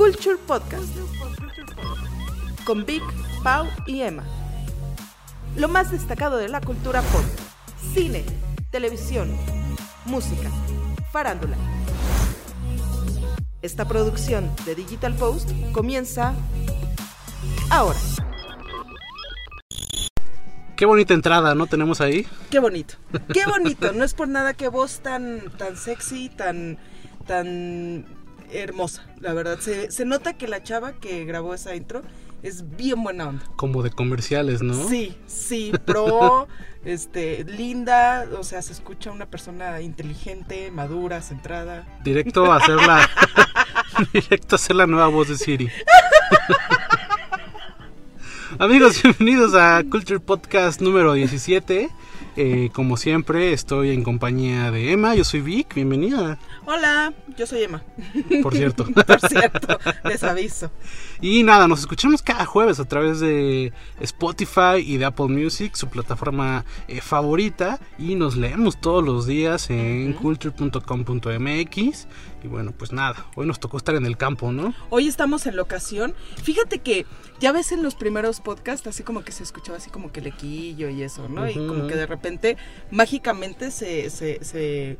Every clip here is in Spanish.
Culture Podcast con Vic, Pau y Emma. Lo más destacado de la cultura pop, cine, televisión, música, farándula. Esta producción de Digital Post comienza ahora. Qué bonita entrada, ¿no? Tenemos ahí. Qué bonito, qué bonito. No es por nada que voz tan, tan sexy, tan, tan hermosa, la verdad. Se, se nota que la chava que grabó esa intro es bien buena onda. Como de comerciales, ¿no? Sí, sí, pro, este, linda, o sea, se escucha una persona inteligente, madura, centrada. Directo a hacer la, directo a hacer la nueva voz de Siri. Amigos, bienvenidos a Culture Podcast número 17. Eh, como siempre, estoy en compañía de Emma. Yo soy Vic, bienvenida. Hola, yo soy Emma. Por cierto. Por cierto, les aviso. Y nada, nos escuchamos cada jueves a través de Spotify y de Apple Music, su plataforma eh, favorita. Y nos leemos todos los días en culture.com.mx. Y bueno, pues nada, hoy nos tocó estar en el campo, ¿no? Hoy estamos en locación. Fíjate que ya ves en los primeros podcasts, así como que se escuchaba así como que lequillo y eso, ¿no? Y como que de repente, mágicamente, se, se, se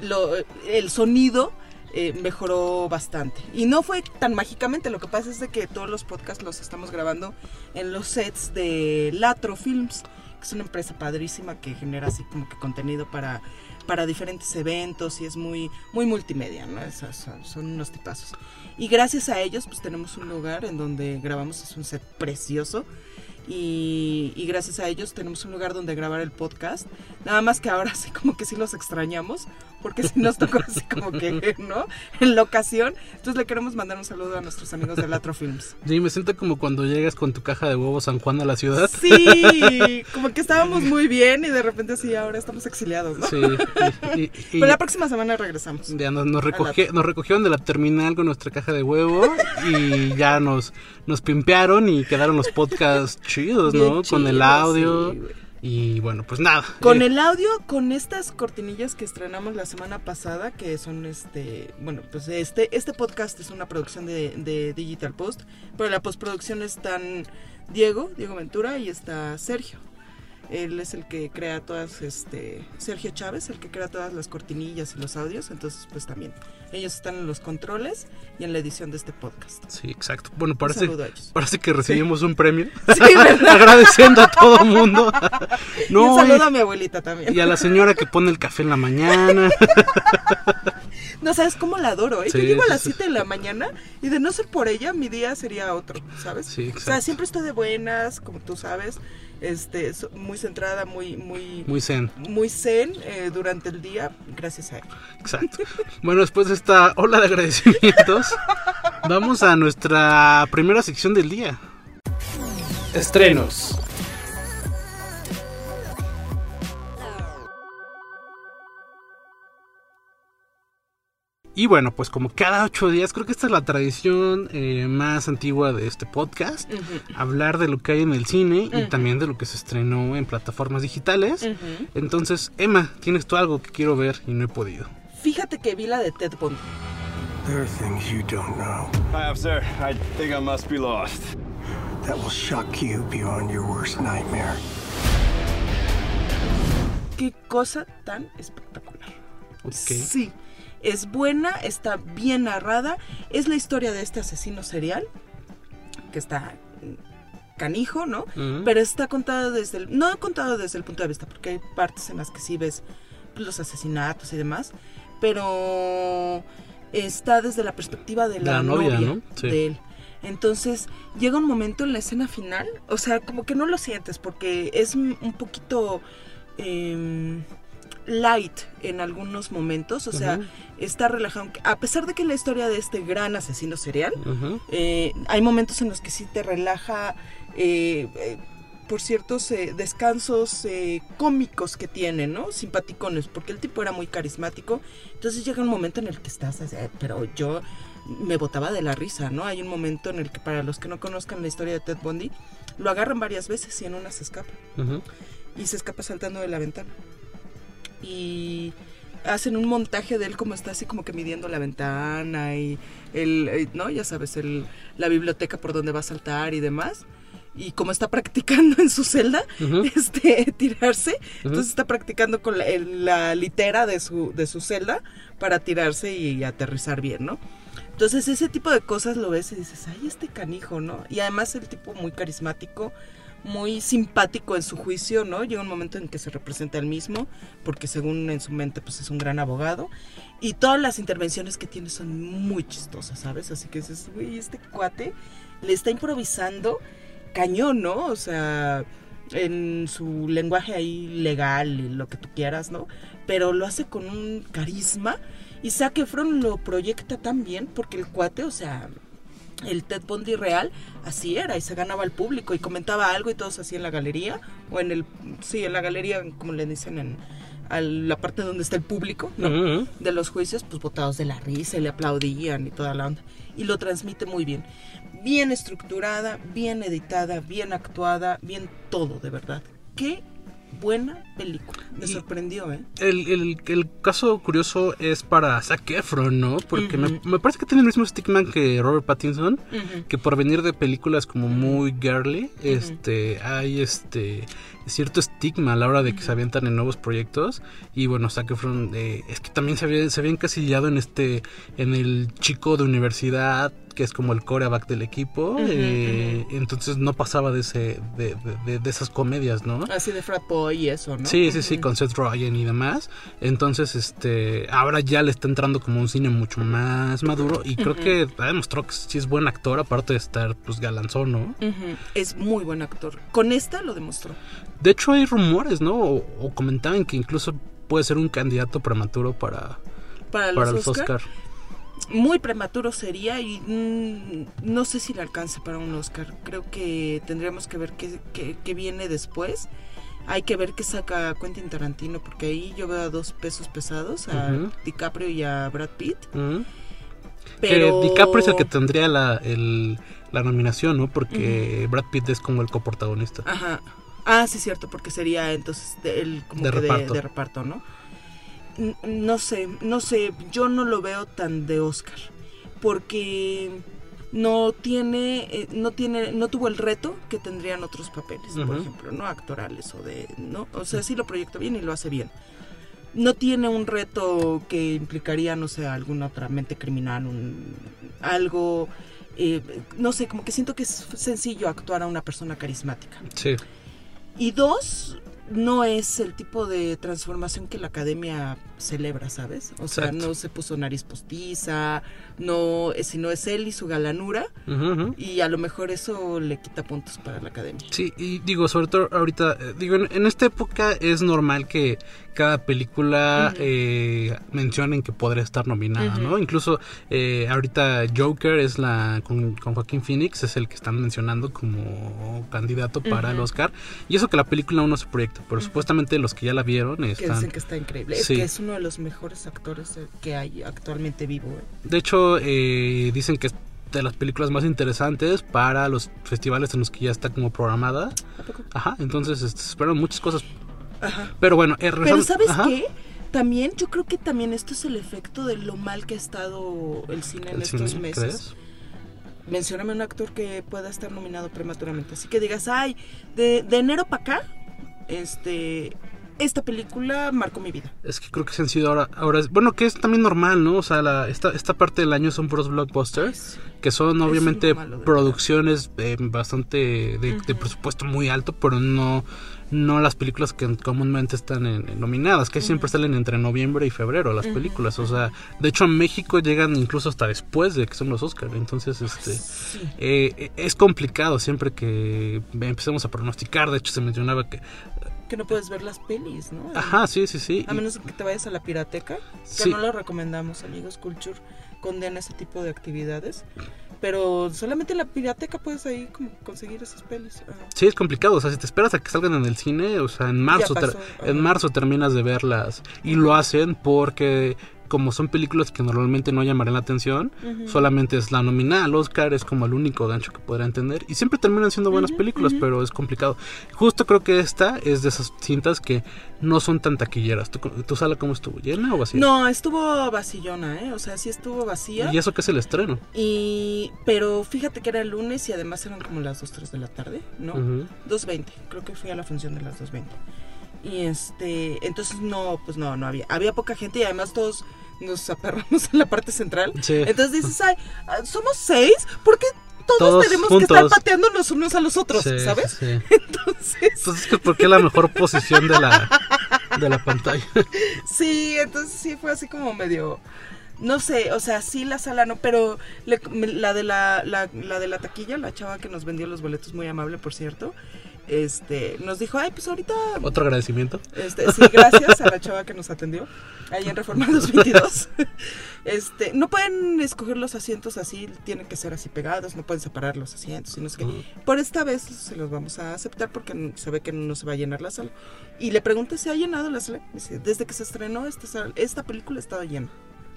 lo, el sonido eh, mejoró bastante. Y no fue tan mágicamente, lo que pasa es de que todos los podcasts los estamos grabando en los sets de Latro Films, que es una empresa padrísima que genera así como que contenido para para diferentes eventos y es muy muy multimedia, ¿no? Esos son, son, unos tipazos. Y gracias a ellos pues tenemos un lugar en donde grabamos, es un set precioso. Y, y, gracias a ellos tenemos un lugar donde grabar el podcast. Nada más que ahora sí como que sí los extrañamos, porque sí nos tocó así como que, ¿no? En la ocasión. Entonces le queremos mandar un saludo a nuestros amigos de Latro Films. Sí, me siento como cuando llegas con tu caja de huevos San Juan a la ciudad. Sí, como que estábamos muy bien y de repente sí, ahora estamos exiliados, ¿no? Sí. Y, y, y Pero la próxima semana regresamos. Ya nos, nos, recogi, nos recogieron de la terminal con nuestra caja de huevo y ya nos, nos pimpearon y quedaron los podcasts chidos, ¿no? Con el audio. sí. Y bueno, pues nada. Con eh, el audio, con estas cortinillas que estrenamos la semana pasada, que son este, bueno, pues este, este podcast es una producción de, de Digital Post, pero la postproducción están Diego, Diego Ventura y está Sergio. Él es el que crea todas, este, Sergio Chávez, el que crea todas las cortinillas y los audios, entonces pues también ellos están en los controles y en la edición de este podcast. Sí, exacto. Bueno, parece, parece que recibimos un premio. Sí. Agradeciendo a todo mundo. y un No, saludo y- a mi abuelita también. y a la señora que pone el café en la mañana. No sabes cómo la adoro, ¿eh? Sí, Yo llego a las sí. 7 de la mañana y de no ser por ella, mi día sería otro, ¿sabes? Sí, O sea, exacto. siempre estoy de buenas, como tú sabes, este, muy centrada, muy, muy, Muy zen. muy zen eh, durante el día, gracias a ella. Exacto. Bueno, después de esta ola de agradecimientos, vamos a nuestra primera sección del día. Estrenos. Y bueno, pues como cada ocho días, creo que esta es la tradición eh, más antigua de este podcast. Hablar de lo que hay en el cine y también de lo que se estrenó en plataformas digitales. Entonces, Emma, tienes tú algo que quiero ver y no he podido. Fíjate que vi la de Ted Bundy. There are things you don't know Hi, officer. I think I must be lost. that will shock you beyond your worst nightmare. Qué cosa tan espectacular. Ok. Sí, es buena, está bien narrada. Es la historia de este asesino serial que está canijo, ¿no? Pero está contada desde el, no contado desde el punto de vista, porque hay partes en las que sí ves pues, los asesinatos y demás, pero está desde la perspectiva de la, La novia, novia, ¿no? Sí. de él. Entonces llega un momento en la escena final, o sea, como que no lo sientes porque es un un poquito em, light en algunos momentos, o sea, está relajado. A pesar de que la historia de este gran asesino serial, eh, hay momentos en los que sí te relaja eh, eh, por ciertos descansos cómicos que tiene, ¿no? Simpaticones, porque el tipo era muy carismático. Entonces llega un momento en el que estás, así, "Eh, pero yo me botaba de la risa, ¿no? Hay un momento en el que para los que no conozcan la historia de Ted Bundy, lo agarran varias veces y en una se escapa. Y se escapa saltando de la ventana. Y hacen un montaje de él como está así como que midiendo la ventana y el, eh, ¿no? Ya sabes, el, la biblioteca por donde va a saltar y demás. Y como está practicando en su celda, este, tirarse, entonces está practicando con la, la litera de su, de su celda para tirarse y aterrizar bien, ¿no? Entonces ese tipo de cosas lo ves y dices, ay, este canijo, ¿no? Y además el tipo muy carismático, muy simpático en su juicio, ¿no? Llega un momento en que se representa él mismo, porque según en su mente, pues es un gran abogado. Y todas las intervenciones que tiene son muy chistosas, ¿sabes? Así que dices, güey, este cuate le está improvisando cañón, ¿no? O sea, en su lenguaje ahí legal y lo que tú quieras, ¿no? Pero lo hace con un carisma y Zac Efron lo proyecta tan bien porque el cuate, o sea, el Ted Bundy real, así era, y se ganaba al público y comentaba algo y todos así en la galería, o en el, sí, en la galería, como le dicen, en a la parte donde está el público, ¿no? De los juicios, pues botados de la risa y le aplaudían y toda la onda. Y lo transmite muy bien. Bien estructurada, bien editada, bien actuada, bien todo, de verdad. Qué buena película. Me Y- sorprendió, ¿eh? El, el- el caso curioso es para Zac Efron, ¿no? Porque me, parece que tiene el mismo estigma que Robert Pattinson, que por venir de películas como muy girly, este, hay este cierto estigma a la hora de que se avientan en nuevos proyectos y bueno Zac Efron eh, es que también se había, se había encasillado en este en el chico de universidad que es como el coreback del equipo eh, entonces no pasaba de ese de, de- esas comedias no Así de frat boy y eso, ¿no? Sí, sí, sí, con Seth Rogen y demás. Entonces, este, ahora ya le está entrando como un cine mucho más maduro y creo que ha demostrado que sí es buen actor, aparte de estar, pues, galanzón, ¿no? Es muy buen actor. Con esta lo demostró. De hecho, hay rumores, ¿no? O, o comentaban que incluso puede ser un candidato prematuro para, Para los, para los Oscar, Oscar. Muy prematuro sería y mm, no sé si le alcance para un Oscar. Creo que tendríamos que ver qué, qué- qué viene después. Hay que ver qué saca Quentin Tarantino, porque ahí yo veo a dos pesos pesados, a. DiCaprio y a Brad Pitt. Ujú. Pero Que DiCaprio es el que tendría la, el- la nominación, ¿no? Porque Brad Pitt es como el coprotagonista. Ajá. Ah, sí, cierto, porque sería entonces el, como De que de- reparto. de reparto, ¿no? No sé, no sé, yo no lo veo tan de Oscar, porque no tiene, eh, no tiene, no tuvo el reto que tendrían otros papeles, por ejemplo, no actorales o de, no, o sea, sí lo proyecta bien y lo hace bien. No tiene un reto que implicaría, no sé, alguna otra mente criminal, un, algo, eh, no sé, como que siento que es sencillo actuar a una persona carismática. Sí. Y dos, no es el tipo de transformación que la academia celebra, ¿sabes? O sea, Exacto. no se puso nariz postiza, no, eh, sino es él y su galanura, y a lo mejor eso le quita puntos para la academia. Sí, y digo, sobre todo ahorita, eh, digo, en, en esta época es normal que cada película eh, mencionen que podría estar nominada. ¿no? Incluso eh, ahorita Joker es la, con, con Joaquín Phoenix, es el que están mencionando como candidato para el. Oscar. Y eso que la película aún no se proyecta, pero supuestamente los que ya la vieron Que dicen que está increíble. Es que es uno de los mejores actores que hay actualmente vivo. eh. De hecho, eh, dicen que es de las películas más interesantes para los festivales en los que ya está como programada. ¿A poco? Ajá, entonces este, se esperan muchas cosas. Ajá. Pero bueno, eh, Pero ¿sabes ajá. qué? También, yo creo que también esto es el efecto de lo mal que ha estado el cine en ¿El estos cine, meses. crees? mencióname un actor que pueda estar nominado prematuramente. Así que digas, ay, de, de enero para acá, este, esta película marcó mi vida. Es que creo que se han sido ahora, ahora bueno, que es también normal, ¿no? O sea, la, esta, esta parte del año son puros blockbusters, que son es obviamente producciones eh, bastante de, presupuesto muy alto, pero no, no las películas que comúnmente están en- en nominadas, que siempre salen entre noviembre y febrero las películas. O sea, de hecho a México llegan incluso hasta después de que son los Oscars. Entonces, este... Sí. eh, es complicado siempre que empecemos a pronosticar. De hecho, se mencionaba que. Que no puedes ver las pelis, ¿no? Ajá, sí, sí, sí. A menos que te vayas a la pirateca, que Sí. no lo recomendamos, amigos. Culture condena ese tipo de actividades. Pero solamente en la pirateca puedes ahí como conseguir esas pelis. Ajá. Sí, es complicado. O sea, si te esperas a que salgan en el cine, o sea, en marzo, pasó, en marzo terminas de verlas. Y lo hacen porque como son películas que normalmente no llamarán la atención, solamente es la nominada al Oscar, es como el único gancho que podrá entender. Y siempre terminan siendo buenas películas, pero es complicado. Justo creo que esta es de esas cintas que no son tan taquilleras. ¿Tu, tu sala cómo estuvo? ¿Llena o vacía? No, estuvo vacillona, ¿eh? O sea, sí estuvo vacía. ¿Y eso que es el estreno? Y, pero fíjate que era el lunes y además eran como las 2, 3 de la tarde, ¿no? Ujú. 2.20, creo que fui a la función de las 2.20. Y este, entonces no, pues no, no había. Había poca gente y además todos nos aperramos en la parte central. Sí. Entonces dices, ay, somos seis, ¿por qué todos, Todos tenemos que estar pateándonos unos a los otros? Sí, ¿Sabes? sí. Entonces, Entonces, que ¿por qué la mejor posición de la, de la pantalla? sí, entonces sí fue así como medio. No sé, o sea, sí la sala no, pero le- la de la, la, la de la taquilla, la chava que nos vendió los boletos, muy amable, por cierto, este, nos dijo, ay, pues ahorita Otro agradecimiento. Este, sí, gracias a la chava que nos atendió ahí en Reforma 222. Este, no pueden escoger los asientos así, tienen que ser así pegados, no pueden separar los asientos y no sé qué. Por esta vez se los vamos a aceptar porque se ve que no se va a llenar la sala. Y le pregunté si ha llenado la sala. Dice, desde que se estrenó esta, sal- esta película estaba llena.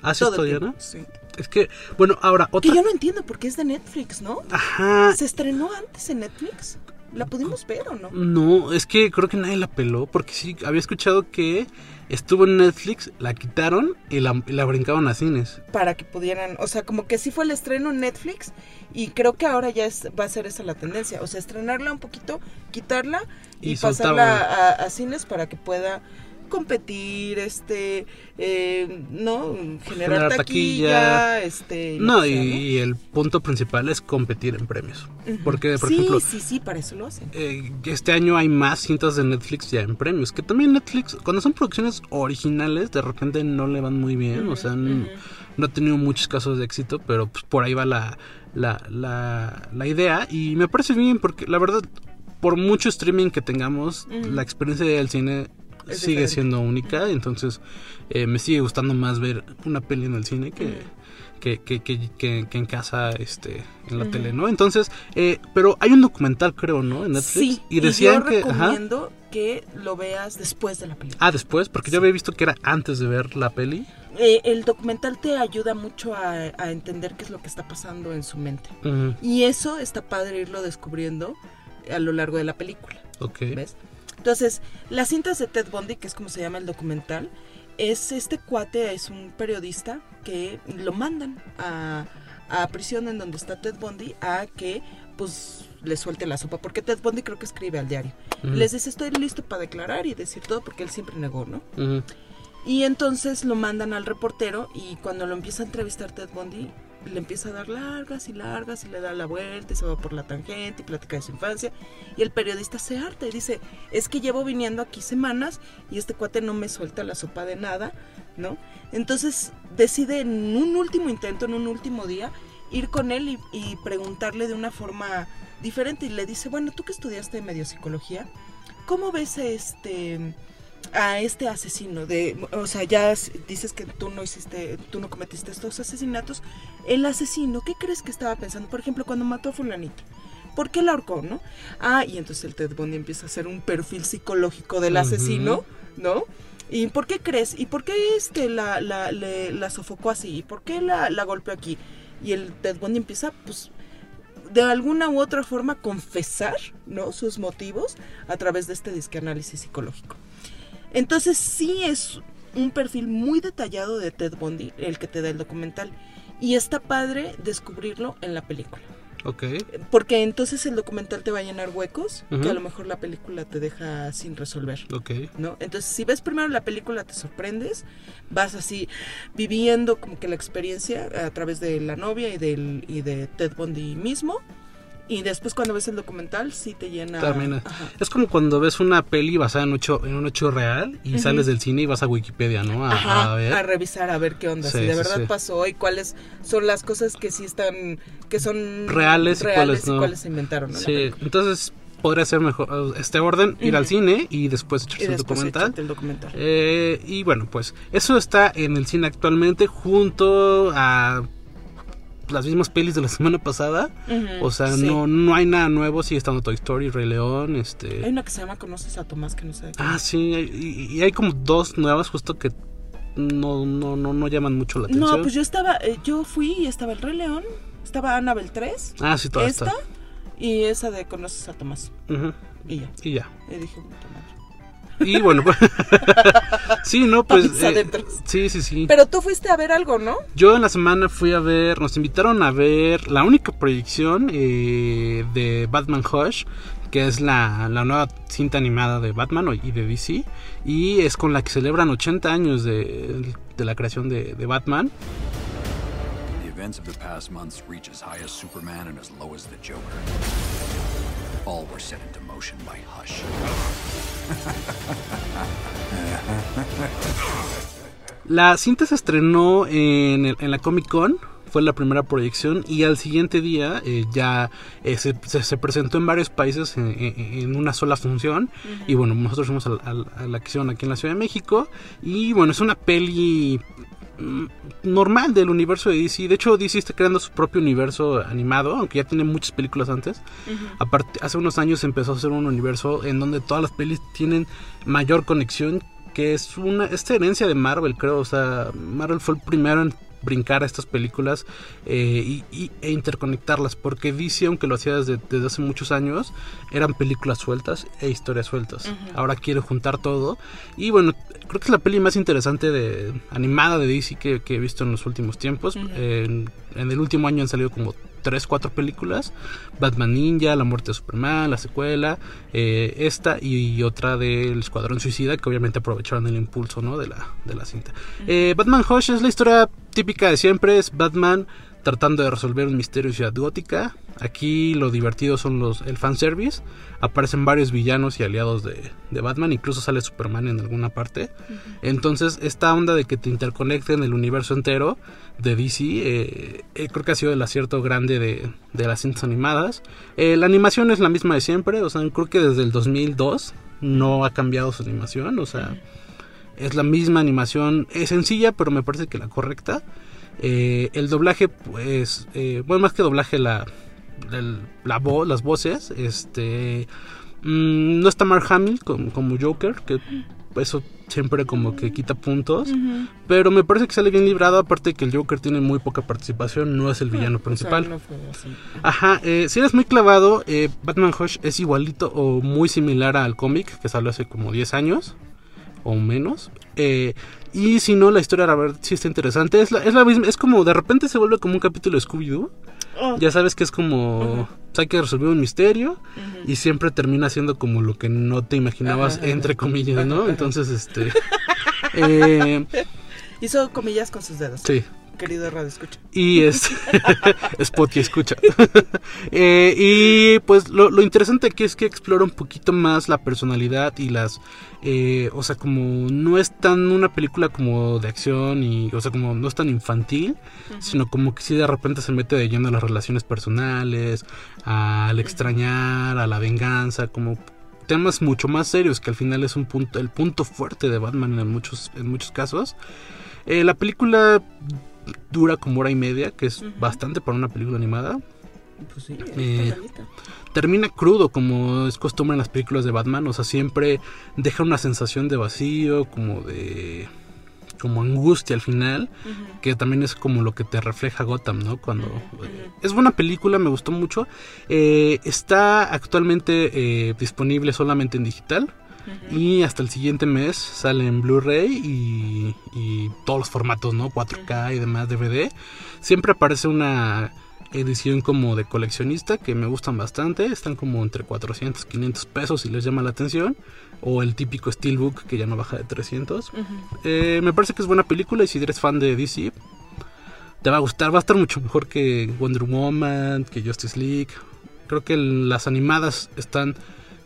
Ah, llena. tiempo, sí. Es que, bueno, ahora, Que otra. yo no entiendo porque es de Netflix, ¿no? Ajá. ¿Se estrenó antes en Netflix? ¿La pudimos ver o no? No, es que creo que nadie la peló, porque sí, había escuchado que estuvo en Netflix, la quitaron y la, la brincaron a cines. para que pudieran, o sea, como que sí fue el estreno en Netflix y creo que ahora ya es- va a ser esa la tendencia, o sea, estrenarla un poquito, quitarla y, Y pasarla a cines para que pueda competir, este, eh, no, generar, Generar taquilla, taquilla. este, No, y, el punto principal es competir en premios. Porque, por sí, ejemplo, sí, sí, para eso lo hacen. eh, este año hay más cintas de Netflix ya en premios. Que también Netflix, cuando son producciones originales, de repente no le van muy bien. o sea, no ha tenido muchos casos de éxito, pero pues, por ahí va la, la, la, la idea. Y me parece bien porque la verdad, por mucho streaming que tengamos, la experiencia del cine Es sigue diferente. siendo única. Entonces, eh, me sigue gustando más ver una peli en el cine que... Que, que, que, que- que en casa, este, en la tele, ¿no? Entonces, eh, pero hay un documental, creo, ¿no? En Netflix. Sí, y decían yo que, ajá, recomiendo que lo veas después de la película. ah, después, porque yo había visto que era antes de ver la peli. Eh, el documental te ayuda mucho a, a entender qué es lo que está pasando en su mente. Y eso está padre irlo descubriendo a lo largo de la película, Ok. ¿ves? Entonces, las cintas de Ted Bundy, que es como se llama el documental, es este cuate, es un periodista que lo mandan a, a prisión en donde está Ted Bundy a que pues le suelte la sopa, porque Ted Bundy creo que escribe al diario. Les dice, estoy listo para declarar y decir todo, porque él siempre negó, ¿no? Y entonces lo mandan al reportero y cuando lo empieza a entrevistar Ted Bundy, le empieza a dar largas y largas y le da la vuelta y se va por la tangente y platica de su infancia. Y el periodista se harta y dice, es que llevo viniendo aquí semanas y este cuate no me suelta la sopa de nada, ¿no? Entonces decide en un último intento, en un último día, ir con él y, y preguntarle de una forma diferente y le dice, bueno, tú que estudiaste medio psicología, ¿cómo ves este a este asesino de o sea ya dices que tú no hiciste tú no cometiste estos asesinatos el asesino qué crees que estaba pensando por ejemplo cuando mató a fulanito ¿Por qué la ahorcó, no? Ah, y entonces el Ted Bundy empieza a hacer un perfil psicológico del asesino, ¿no? ¿Y por qué crees? ¿Y por qué este la, la, le- la sofocó así? ¿Y por qué la, la golpeó aquí? Y el Ted Bundy empieza, pues, de alguna u otra forma confesar, ¿no? Sus motivos a través de este disque análisis psicológico. Entonces sí es un perfil muy detallado de Ted Bundy el que te da el documental. Y está padre descubrirlo en la película. Ok. Porque entonces el documental te va a llenar huecos que a lo mejor la película te deja sin resolver. Ok. ¿No? Entonces, si ves primero la película, te sorprendes, vas así viviendo como que la experiencia a través de la novia y, del, y de Ted Bundy mismo. Y después cuando ves el documental, sí te llena... También es, Ajá. es como cuando ves una peli basada en, hecho, en un hecho real y sales del cine y vas a Wikipedia, ¿no? A, Ajá, a ver. a revisar a ver qué onda, Sí, si de sí, verdad sí. pasó y cuáles son las cosas que sí están, que son Reales y cuáles no. cuáles se inventaron. Sí, entonces podría ser mejor este orden, ir al cine y después y echarse documental. el documental. Eh, y bueno, pues eso está en el cine actualmente junto a las mismas pelis de la semana pasada. O sea, sí. no, no hay nada nuevo, sigue estando Toy Story, Rey León, Hay este... una que se llama Conoces a Tomás que no sé. Ah, sí, hay- y, y hay como dos nuevas justo que no, no, no, no llaman mucho la atención. No, pues yo estaba, eh, yo fui y estaba el Rey León, estaba Annabelle 3, Ah, sí, toda esta esta. y esa de Conoces a Tomás. Ujú, Y ya. Y ya. Y dije, puta madre. Y bueno, pues. sí, no, pues. Eh, sí, sí, sí. Pero tú fuiste a ver algo, ¿no? Yo en la semana fui a ver, nos invitaron a ver la única proyección eh, de Batman Hush, que es la, la nueva cinta animada de Batman y de DC, y es con la que celebran 80 años de, de la creación de, de Batman. The events of the past months reach as high as Superman and as low as the Joker. All were set into Hush. La cinta se estrenó en, el- en la Comic Con, fue la primera proyección y al siguiente día eh, ya eh, se, se- se presentó en varios países en, en- en una sola función. Y bueno, nosotros fuimos al- a, la que hicieron aquí en la Ciudad de México. Y bueno, es una peli normal del universo de DC. De hecho, DC está creando su propio universo animado, aunque ya tiene muchas películas antes. Aparte, hace unos años empezó a ser un universo en donde todas las pelis tienen mayor conexión, que es una esta herencia de Marvel, creo. O sea, Marvel fue el primero en brincar a estas películas eh, y, y- e interconectarlas, porque DC, aunque lo hacía desde, desde hace muchos años, eran películas sueltas e historias sueltas. Ahora quiere juntar todo. Y bueno, creo que es la peli más interesante de animada de DC que, que he visto en los últimos tiempos. en, en el último año han salido como 3, 4 películas. Batman Ninja, La Muerte de Superman, la secuela, eh, esta y, otra del Escuadrón Suicida, que obviamente aprovecharon el impulso ¿no? de, la, de la cinta. Eh, Batman Hush es la historia típica de siempre, es Batman tratando de resolver un misterio en Ciudad Gótica. Aquí lo divertido son los el fanservice. Aparecen varios villanos y aliados de, de Batman, incluso sale Superman en alguna parte. Entonces, esta onda de que te interconecten el universo entero de DC, eh, eh, creo que ha sido el acierto grande de, de las cintas animadas. Eh, la animación es la misma de siempre, o sea, creo que desde el 2002 no ha cambiado su animación, o sea, es la misma animación, es sencilla, pero me parece que la correcta. Eh, el doblaje, pues, eh, bueno, más que doblaje, la, el- la voz, las voces, este, mm, no está Mark Hamill como, como Joker, que eso siempre como que quita puntos, pero me parece que sale bien librado, aparte que el Joker tiene muy poca participación, no es el villano O sea, principal. no fue así. Ajá, eh, si eres muy clavado, eh, Batman Hush es igualito o muy similar al cómic que salió hace como 10 años o menos. Eh, y si no, la historia, la verdad, sí está interesante. Es la, es la misma, es como de repente se vuelve como un capítulo de Scooby-Doo. Oh. Ya sabes que es como. pues, hay que resolver un misterio y siempre termina siendo como lo que no te imaginabas, entre comillas, ¿no? Entonces, este. eh, Hizo comillas con sus dedos. sí. Querido Radio Escucha. Y es Spot y escucha. Eh, y pues lo, lo interesante aquí es que explora un poquito más la personalidad y las... eh, o sea, como no es tan una película como de acción y... O sea, como no es tan infantil, sino como que sí de repente se mete de lleno a las relaciones personales, al extrañar, a la venganza, como temas mucho más serios que al final es un punto el punto fuerte de Batman en muchos en muchos casos Eh, la película dura como hora y media, que es bastante para una película animada. Pues sí, Eh. Termina crudo, como es costumbre en las películas de Batman. O sea, siempre deja una sensación de vacío, como de. como angustia al final. Que también es como lo que te refleja Gotham, ¿no? Cuando. eh, es buena película, me gustó mucho. Eh, está actualmente eh, disponible solamente en digital. Y hasta el siguiente mes sale en Blu-ray y, y todos los formatos, ¿no? 4K y demás DVD. Siempre aparece una edición como de coleccionista que me gustan bastante. Están como entre 400, 500 pesos si les llama la atención. O el típico Steelbook que ya no baja de 300. Eh, me parece que es buena película y si eres fan de DC, te va a gustar. Va a estar mucho mejor que Wonder Woman, que Justice League. Creo que las animadas están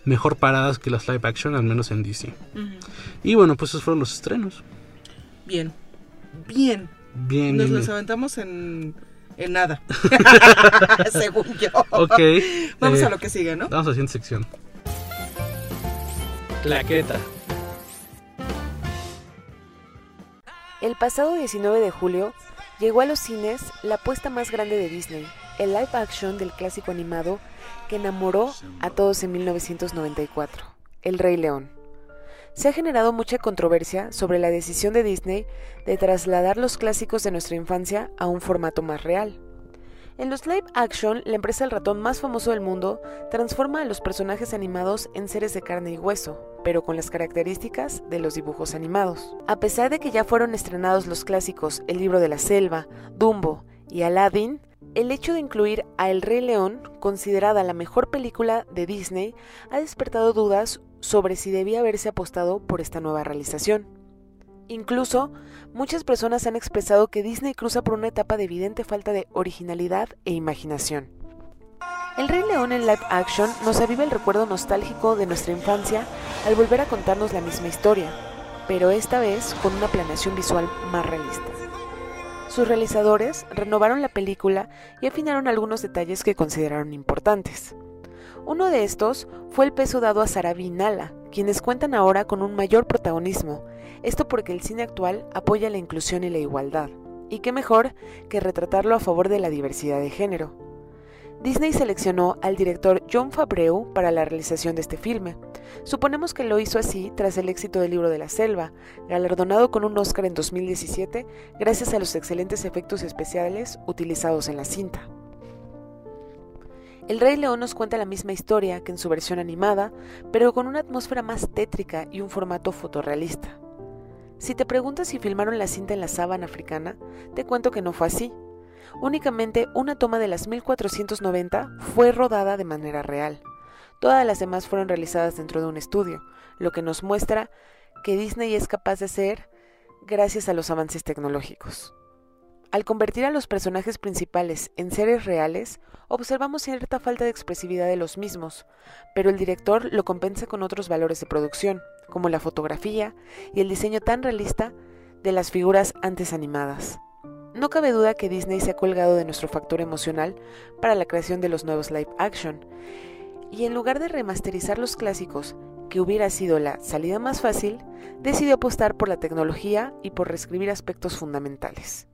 mejor paradas que las live action, al menos en DC. Y bueno, pues esos fueron los estrenos. Bien. Bien. Bien, Nos bien, los aventamos en, en nada. Según yo. Ok. Vamos eh, a lo que sigue, ¿no? Vamos a la siguiente sección. Claqueta. El pasado 19 de julio llegó a los cines la apuesta más grande de Disney, el live action del clásico animado que enamoró a todos en 1994, El Rey León. Se ha generado mucha controversia sobre la decisión de Disney de trasladar los clásicos de nuestra infancia a un formato más real. En los live action, la empresa El Ratón más famoso del mundo transforma a los personajes animados en seres de carne y hueso, pero con las características de los dibujos animados. A pesar de que ya fueron estrenados los clásicos El libro de la selva, Dumbo y Aladdin, el hecho de incluir a El Rey León, considerada la mejor película de Disney, ha despertado dudas sobre si debía haberse apostado por esta nueva realización. Incluso, muchas personas han expresado que Disney cruza por una etapa de evidente falta de originalidad e imaginación. El Rey León en live action nos aviva el recuerdo nostálgico de nuestra infancia al volver a contarnos la misma historia, pero esta vez con una planeación visual más realista. Sus realizadores renovaron la película y afinaron algunos detalles que consideraron importantes. Uno de estos fue el peso dado a Sarabi Nala, quienes cuentan ahora con un mayor protagonismo, esto porque el cine actual apoya la inclusión y la igualdad, y qué mejor que retratarlo a favor de la diversidad de género. Disney seleccionó al director John Fabreu para la realización de este filme. Suponemos que lo hizo así tras el éxito del libro de la selva, galardonado con un Oscar en 2017 gracias a los excelentes efectos especiales utilizados en la cinta. El Rey León nos cuenta la misma historia que en su versión animada, pero con una atmósfera más tétrica y un formato fotorrealista. Si te preguntas si filmaron la cinta en la sábana africana, te cuento que no fue así. Únicamente una toma de las 1490 fue rodada de manera real. Todas las demás fueron realizadas dentro de un estudio, lo que nos muestra que Disney es capaz de hacer gracias a los avances tecnológicos. Al convertir a los personajes principales en seres reales, observamos cierta falta de expresividad de los mismos, pero el director lo compensa con otros valores de producción, como la fotografía y el diseño tan realista de las figuras antes animadas. No cabe duda que Disney se ha colgado de nuestro factor emocional para la creación de los nuevos live action, y en lugar de remasterizar los clásicos, que hubiera sido la salida más fácil, decidió apostar por la tecnología y por reescribir aspectos fundamentales.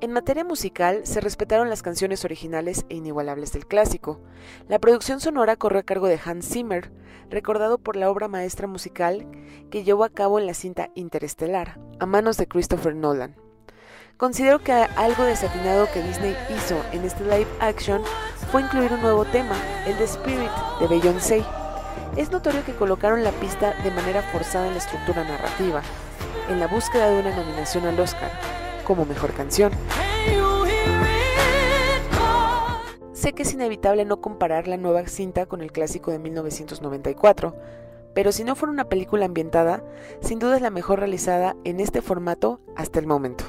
En materia musical, se respetaron las canciones originales e inigualables del clásico. La producción sonora corrió a cargo de Hans Zimmer, recordado por la obra maestra musical que llevó a cabo en la cinta Interestelar, a manos de Christopher Nolan. Considero que algo desatinado que Disney hizo en este live action fue incluir un nuevo tema, el de Spirit de Beyoncé. Es notorio que colocaron la pista de manera forzada en la estructura narrativa, en la búsqueda de una nominación al Oscar, como mejor canción. Sé que es inevitable no comparar la nueva cinta con el clásico de 1994, pero si no fuera una película ambientada, sin duda es la mejor realizada en este formato hasta el momento.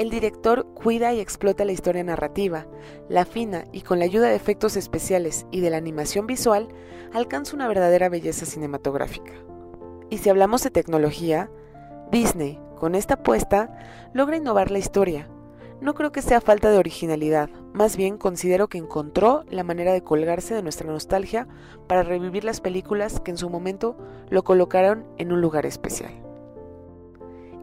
El director cuida y explota la historia narrativa, la afina y con la ayuda de efectos especiales y de la animación visual, alcanza una verdadera belleza cinematográfica. Y si hablamos de tecnología, Disney, con esta apuesta, logra innovar la historia. No creo que sea falta de originalidad, más bien considero que encontró la manera de colgarse de nuestra nostalgia para revivir las películas que en su momento lo colocaron en un lugar especial.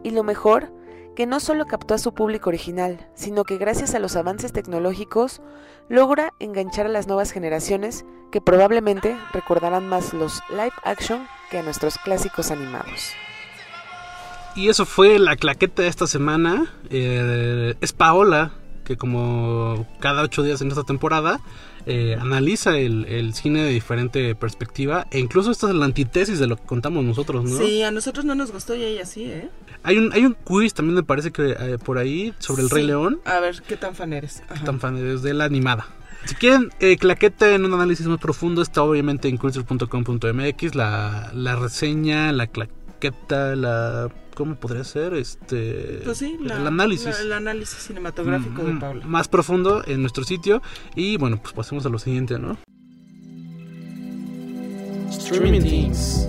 Y lo mejor, que no solo captó a su público original, sino que gracias a los avances tecnológicos logra enganchar a las nuevas generaciones que probablemente recordarán más los live action que a nuestros clásicos animados. Y eso fue la claqueta de esta semana. Eh, es Paola, que como cada ocho días en esta temporada, eh, analiza el, cine de diferente perspectiva. E incluso esta es la antítesis de lo que contamos nosotros, ¿no? Sí, a nosotros no nos gustó y ella sí, ¿eh? Hay un, hay un quiz también me parece que eh, por ahí sobre el Rey León. A ver, ¿qué tan fan eres? ¿Qué tan fan eres de la animada? Si quieren claqueta en un análisis más profundo, está obviamente en culture.com.mx la, la reseña, la claqueta, la cómo podría ser este pues sí, el análisis. el análisis cinematográfico de Paula más profundo en nuestro sitio. Y bueno pues pasemos a lo siguiente no streaming teams.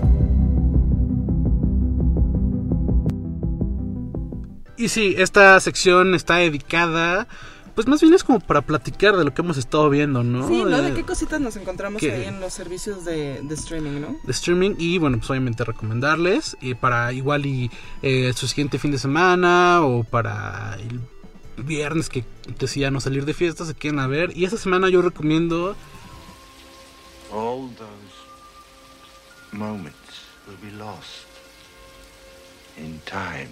Y sí esta sección está dedicada pues más bien es como para platicar de lo que hemos estado viendo, ¿no? Sí, ¿no? De qué cositas nos encontramos ahí en los servicios de, streaming, ¿no? De streaming y bueno, pues obviamente recomendarles y para igual y eh, su siguiente fin de semana o para el viernes que decía no salir de fiesta, se quieren a ver. Y esta semana yo recomiendo... All those moments will be lost in time.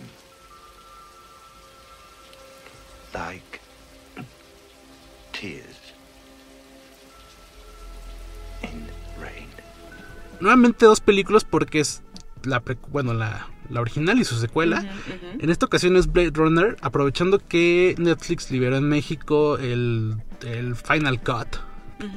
Like. Nuevamente dos películas porque es la pre- bueno la, la original y su secuela. En esta ocasión es Blade Runner, aprovechando que Netflix liberó en México el, el Final Cut.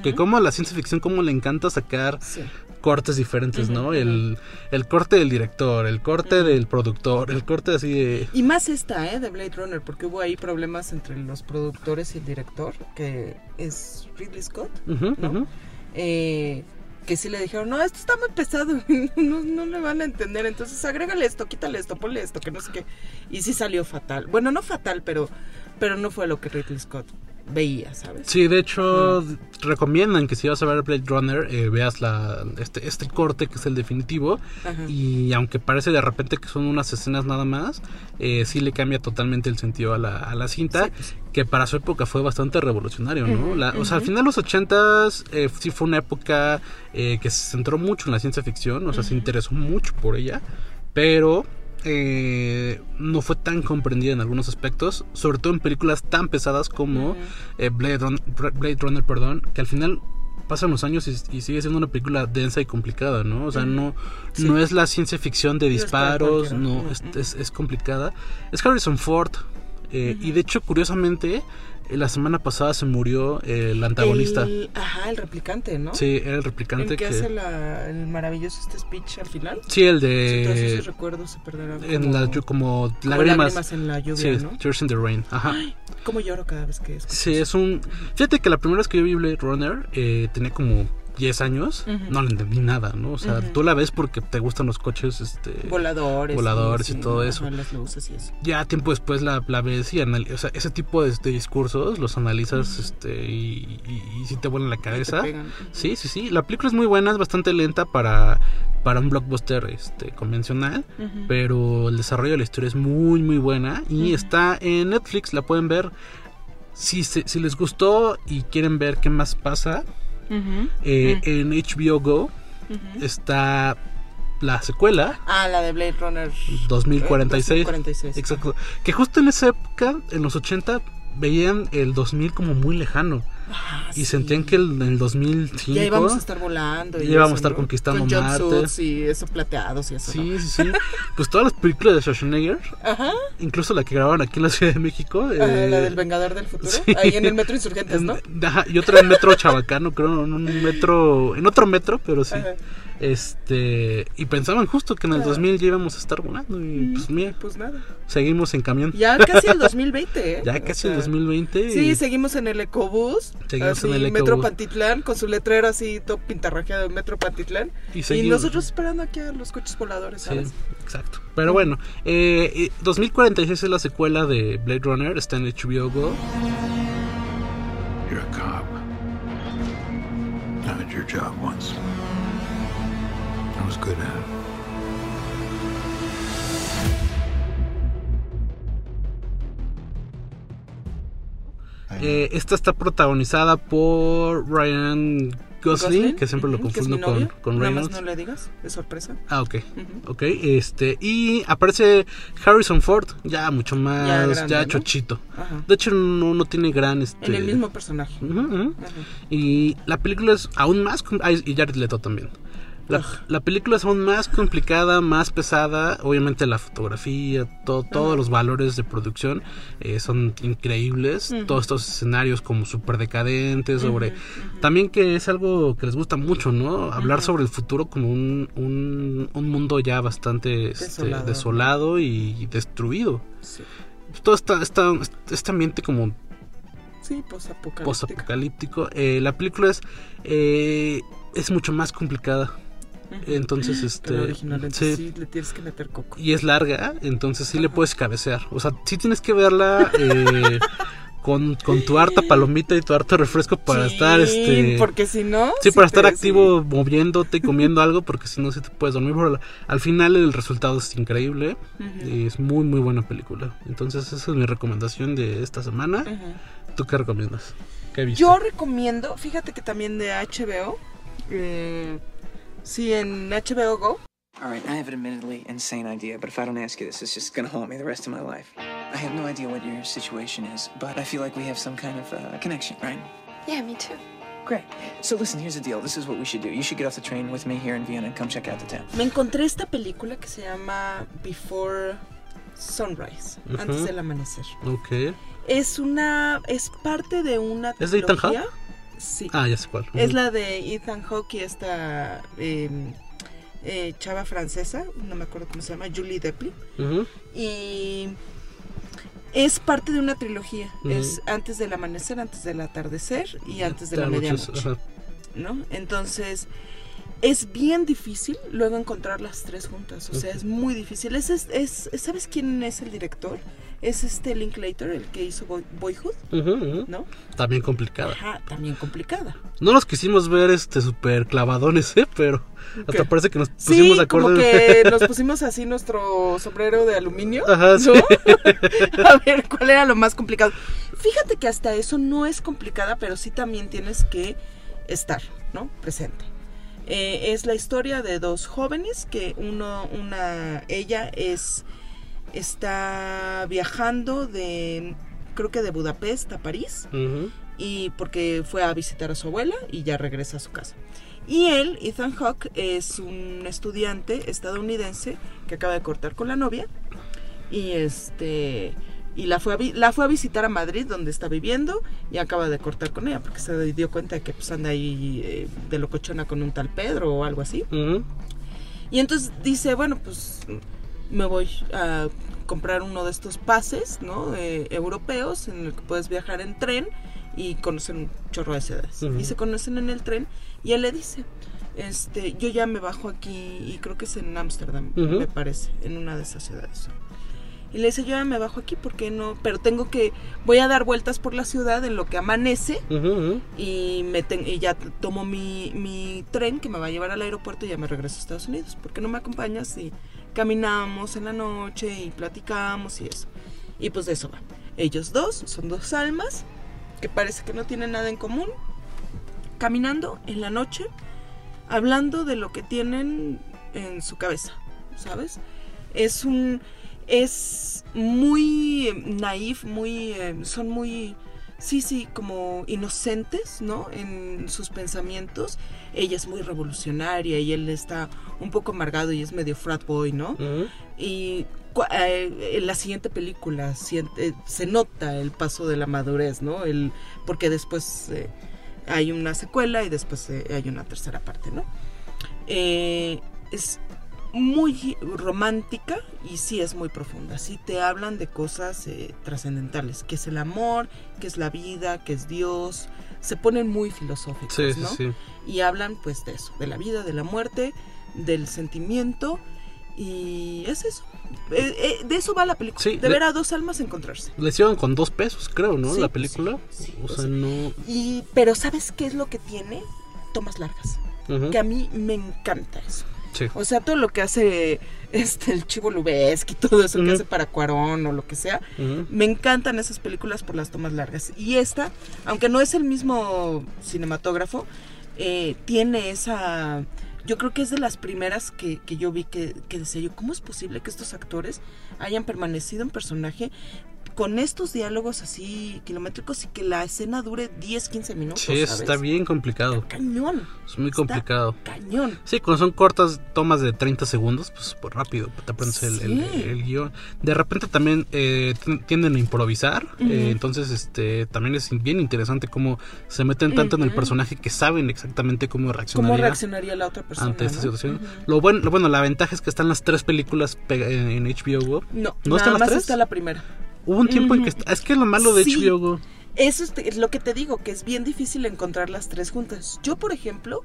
Que como a la ciencia ficción, como le encanta sacar Sí. Cortes diferentes, ¿no? El, el corte del director, el corte del productor, el corte así de... Y más esta, ¿eh? De Blade Runner, porque hubo ahí problemas entre los productores y el director, que es Ridley Scott, ¿no? Eh, que sí le dijeron, no, esto está muy pesado, no, no le van a entender, entonces agrégale esto, quítale esto, ponle esto, que no sé qué. Y sí salió fatal. Bueno, no fatal, pero, pero no fue lo que Ridley Scott veía, ¿sabes? Sí, de hecho, recomiendan que si vas a ver Blade Runner, eh, veas la, este, este corte que es el definitivo. Ajá. Y aunque parece de repente que son unas escenas nada más, eh, sí le cambia totalmente el sentido a la, a la cinta, Sí, pues. que para su época fue bastante revolucionario, ¿no? La- O sea, al final de los ochentas eh, sí fue una época eh, que se centró mucho en la ciencia ficción, o sea, se interesó mucho por ella, pero eh, no fue tan comprendida en algunos aspectos, sobre todo en películas tan pesadas como eh, Blade, Run- Blade Runner, perdón, que al final pasan los años y, y sigue siendo una película densa y complicada, ¿no? O sea, no, Sí. no es la ciencia ficción de disparos, no, es, es- es complicada. Es Harrison Ford, eh, y de hecho, curiosamente, la semana pasada se murió eh, el antagonista. El- ajá, el replicante, ¿no? Sí, era el El replicante que que... hace la- el maravilloso este speech al final. Sí, el todos de... esos recuerdos se perderán. en como- la, llu- como como lágrimas. en la lluvia, Sí, ¿no? Tears in the Rain. Ajá. Como lloro cada vez que escucho Sí, eso. es un... Fíjate que la primera vez que yo vi Blade Runner eh, tenía como 10 años. No le entendí nada, ¿no? O sea, tú la ves porque te gustan los coches, este... Voladores. Voladores y sí, todo ajá, eso. las luces y eso. ya tiempo después la, la ves y anal- o sea, ese tipo de, de discursos los analizas este y, y, y sí te vuelan la cabeza. Sí, sí, sí. La película es muy buena, es bastante lenta para, para un blockbuster este, convencional, pero el desarrollo de la historia es muy, muy buena y está en Netflix, la pueden ver. Si, se- si les gustó y quieren ver qué más pasa, Ujú. eh, en HBO Go Ujú. está la secuela Ah, la de Blade Runner. 2046. 2046. Exacto. Que justo en esa época, en los 80, veían el 2000 como muy lejano. Ah, Y sí. sentían que el- en el 2005... Ya íbamos a estar volando. y Ya íbamos eso, a estar ¿no? conquistando Con Marte. y eso plateados y eso. ¿no? Sí, sí, sí. pues todas las películas de Schwarzenegger, Ajá. incluso la que grababan aquí en la Ciudad de México. Ajá, eh, la del Vengador del Futuro. sí. Ahí en el Metro Insurgentes, en- ¿no? ajá, y otra en Metro Chabacano, creo, en un metro, en otro metro, pero sí. Ajá. Este, y pensaban justo que en el 2000 ya íbamos a estar volando y pues mira, Pues nada. seguimos en camión. Ya casi el 2020, ¿eh? Ya O casi sea, el 2020. Sí, seguimos en el Ecobús. Seguimos así, en el Metro. Pantitlán, con su letrero así, todo pintarrajeado de Metro Pantitlán. Y Y, nosotros esperando aquí a los coches voladores, Sí, ¿sabes? exacto. Pero bueno, eh, eh, 2046 es la secuela de Blade Runner, está en HBO Go. You're a cop. I your job once. I was good at it. Eh, esta está protagonizada por Ryan Gosling, que siempre lo confundo con, Nada Reynolds. más no le digas, de sorpresa. Ah, ok. Ok, este. Y aparece Harrison Ford, ya mucho más, ya, chochito. Ajá. De hecho, no, no tiene gran. Este... En el mismo personaje. Y la película es aún más. ah, y Jared Leto también. La, Ugh. la película es aún más complicada, más pesada. Obviamente la fotografía, to- todos los valores de producción eh, son increíbles. Todos estos escenarios como súper decadentes, sobre... También que es algo que les gusta mucho, ¿no? Hablar sobre el futuro como un, un, un mundo ya bastante este, Desolado. desolado y destruido. Sí, Todo esta, esta- este ambiente como sí post-apocalíptico. Eh, la película es, eh, es mucho más complicada. Entonces, este. original, entonces sí. sí. le tienes que meter coco. Y es larga, entonces sí le puedes cabecear. O sea, sí tienes que verla eh, con, con tu harta palomita y tu harto refresco para Sí, estar este. Porque si no. Sí, para estar activo moviéndote y comiendo algo, porque si no, sí te puedes dormir. Pero al final, el resultado es increíble. Ujú. y es muy, muy buena película. Entonces, esa es mi recomendación de esta semana. ¿Tú qué recomiendas? ¿Qué viste? Yo recomiendo, fíjate que también de HBO. eh, sí, en HBO Go. All right, I have an admittedly insane idea, but if I don't ask you this, it's just gonna haunt me the rest of my life. I have no idea what your situation is, but I feel like we have some kind of uh, connection, right? Yeah, me too. Great. So listen, here's the deal. This is what we should do. You should get off the train with me here in Vienna and come check out the town. Me encontré esta película que se llama Before Sunrise, Ujú. antes del amanecer. Ok. Es una, es parte de una ¿Es de Ethan. Sí. Ah, ya sé cuál. Es Ujú. la de Ethan Hawke y esta eh, eh, chava francesa, no me acuerdo cómo se llama, Julie Depli. Ujú. Y es parte de una trilogía. Es antes del amanecer, antes del atardecer y antes de la medianoche. ¿no? Entonces, es bien difícil luego encontrar las tres juntas. O sea, es muy difícil. Es, es, es- ¿Sabes quién es el director? Es este Linklater, el que hizo Boy- Boyhood. ¿no? También complicada. Ajá, también complicada. No los quisimos ver este super clavadones, ¿eh? Pero hasta parece que nos pusimos Sí, de acuerdo. como que nos pusimos así nuestro sombrero de aluminio. Ajá, sí. A ver, ¿cuál era lo más complicado? Fíjate que hasta eso no es complicada, pero sí también tienes que estar, ¿no? Presente. Eh, es la historia de dos jóvenes que uno, una, ella es, está viajando de, creo que de Budapest a París y porque fue a visitar a su abuela y ya regresa a su casa. Y él, Ethan Hawke, es un estudiante estadounidense que acaba de cortar con la novia y este y la fue a, la fue a visitar a Madrid donde está viviendo y acaba de cortar con ella porque se dio cuenta de que pues anda ahí eh, de locochona con un tal Pedro o algo así. Y entonces dice, bueno, pues me voy a comprar uno de estos pases, ¿no? Eh, europeos en el que puedes viajar en tren y conocer un chorro de ciudades. Ujú. Y se conocen en el tren y él le dice, este, yo ya me bajo aquí y creo que es en Ámsterdam, me parece, en una de esas ciudades. Y le dice, yo ya me bajo aquí porque no, pero tengo que, voy a dar vueltas por la ciudad en lo que amanece y, me ten- y ya tomo mi, mi tren que me va a llevar al aeropuerto y ya me regreso a Estados Unidos. ¿Por qué no me acompañas y caminamos en la noche y platicamos y eso? Y pues de eso va. Ellos dos son dos almas que parece que no tienen nada en común, caminando en la noche, hablando de lo que tienen en su cabeza, ¿sabes? Es un es muy naif, muy eh, son muy sí, sí, como inocentes, ¿no? En sus pensamientos. Ella es muy revolucionaria y él está un poco amargado y es medio frat boy, ¿no? Ujú. Y cua- eh, en la siguiente película siente- se nota el paso de la madurez, ¿no? El, porque después eh, hay una secuela y después eh, hay una tercera parte, ¿no? Eh, es muy romántica y sí es muy profunda. Sí te hablan de cosas eh, trascendentales, que es el amor, que es la vida, que es Dios. Se ponen muy filosóficos, sí, ¿no? sí. y hablan pues de eso, de la vida, de la muerte, del sentimiento y es eso. Eh, eh, de eso va la película, Sí, de ver a dos almas encontrarse. Le hicieron con dos pesos, creo, ¿no? Sí, la película. sí, o sea, no. Y pero ¿sabes qué es lo que tiene? Tomas largas. Que a mí me encanta eso. Sí. O sea, todo lo que hace este el Chivo Lubeski, todo eso que hace para Cuarón o lo que sea, me encantan esas películas por las tomas largas. Y esta, aunque no es el mismo cinematógrafo, eh, tiene esa... Yo creo que es de las primeras que, que yo vi que, que decía yo, ¿cómo es posible que estos actores hayan permanecido en personaje con estos diálogos así kilométricos y que la escena dure 10, 15 minutos? Sí, está bien complicado. Cañón. Es muy Está complicado. Cañón. Sí, cuando son cortas tomas de 30 segundos, pues por rápido te aprendes el, el- Sí. el guion. De repente también eh, tienden a improvisar, eh, entonces este también es bien interesante cómo se meten tanto en el personaje que saben exactamente cómo reaccionaría ¿Cómo reaccionaría la otra persona? ante esta no? situación. Lo bueno, lo bueno, la ventaja es que están las tres películas en HBO Go. No, ¿No nada están las más tres? está la primera. Hubo un tiempo en que es que lo malo de Sí. HBO. Eso es, es lo que te digo, que es bien difícil encontrar las tres juntas. Yo, por ejemplo,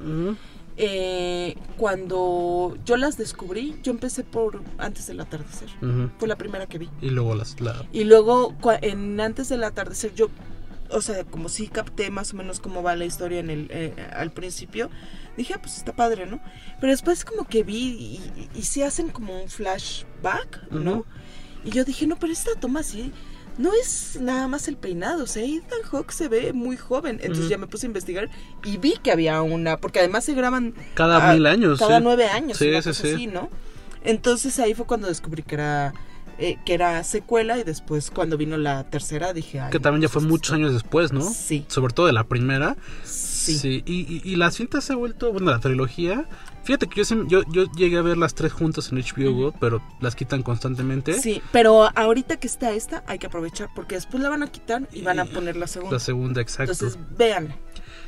eh, cuando yo las descubrí, yo empecé por Antes del atardecer. Fue la primera que vi. Y luego las la, Y luego, en Antes del atardecer, yo, o sea, como sí capté más o menos cómo va la historia en el, eh, al principio, dije, ah, pues está padre, ¿no? Pero después como que vi y, y, y sí hacen como un flashback, ¿no? Y yo dije, no, pero esta toma así no es nada más el peinado, o sea, Ethan Hawke se ve muy joven. Entonces ya me puse a investigar y vi que había una, porque además se graban Cada mil años, Cada sí. nueve años, Sí, sí, sí. así, ¿no? Entonces ahí fue cuando descubrí que era eh, que era secuela y después cuando vino la tercera dije, ay, Que también ya pues fue esto muchos años después, ¿no? Sí. Sobre todo de la primera. Sí. Y, y- y la cinta se ha vuelto, bueno, la trilogía. Fíjate que yo, sí- yo, yo llegué a ver las tres juntas en HBO Go, pero las quitan constantemente. Sí, pero ahorita que está esta hay que aprovechar porque después la van a quitar y van a poner la segunda. La segunda, exacto. Entonces, véanla.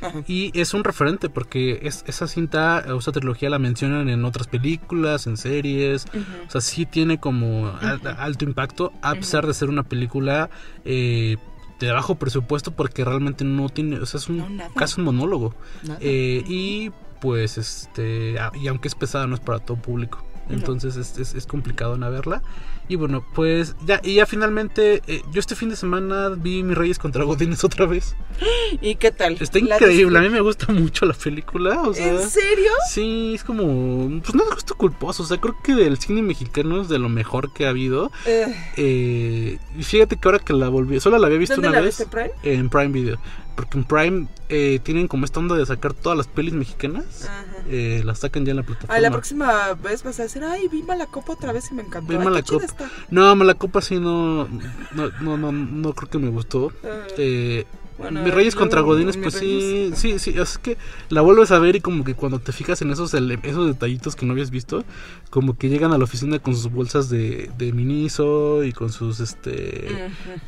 Ajá. Y es un referente porque es, esa cinta, o esa trilogía la mencionan en otras películas, en series. O sea, sí tiene como al- alto impacto, a pesar de ser una película eh, de bajo presupuesto porque realmente no tiene, o sea, es un No, casi un monólogo. Eh, y pues, este, y aunque es pesada, no es para todo público. Entonces es, es- es complicado no verla. Y bueno, pues ya, y ya finalmente, eh, yo este fin de semana vi Mis Reyes contra Godines otra vez. ¿Y qué tal? Está ¿La increíble, a mí me gusta mucho la película. O sea, ¿En serio? Sí, es como. Pues no es gusto culposo. O sea, creo que del cine mexicano es de lo mejor que ha habido. Eh, Eh, fíjate que ahora que la volví. Solo la había visto ¿Dónde una la vez. viste, Prime? En Prime Video. Porque en Prime eh, tienen como esta onda de sacar todas las pelis mexicanas. Eh, las sacan ya en la plataforma. Ay, la próxima vez vas a decir, ay, vi Malacopa otra vez y me encantó. Vi Ay, Mala qué chida Copa. está. No, Malacopa sí no. No, no, no, no creo que me gustó. Eh, Bueno, Mis Reyes contra Godines, pues sí, sí, sí, es que la vuelves a ver y como que cuando te fijas en esos, esos detallitos que no habías visto, como que llegan a la oficina con sus bolsas de, de miniso y con sus, este,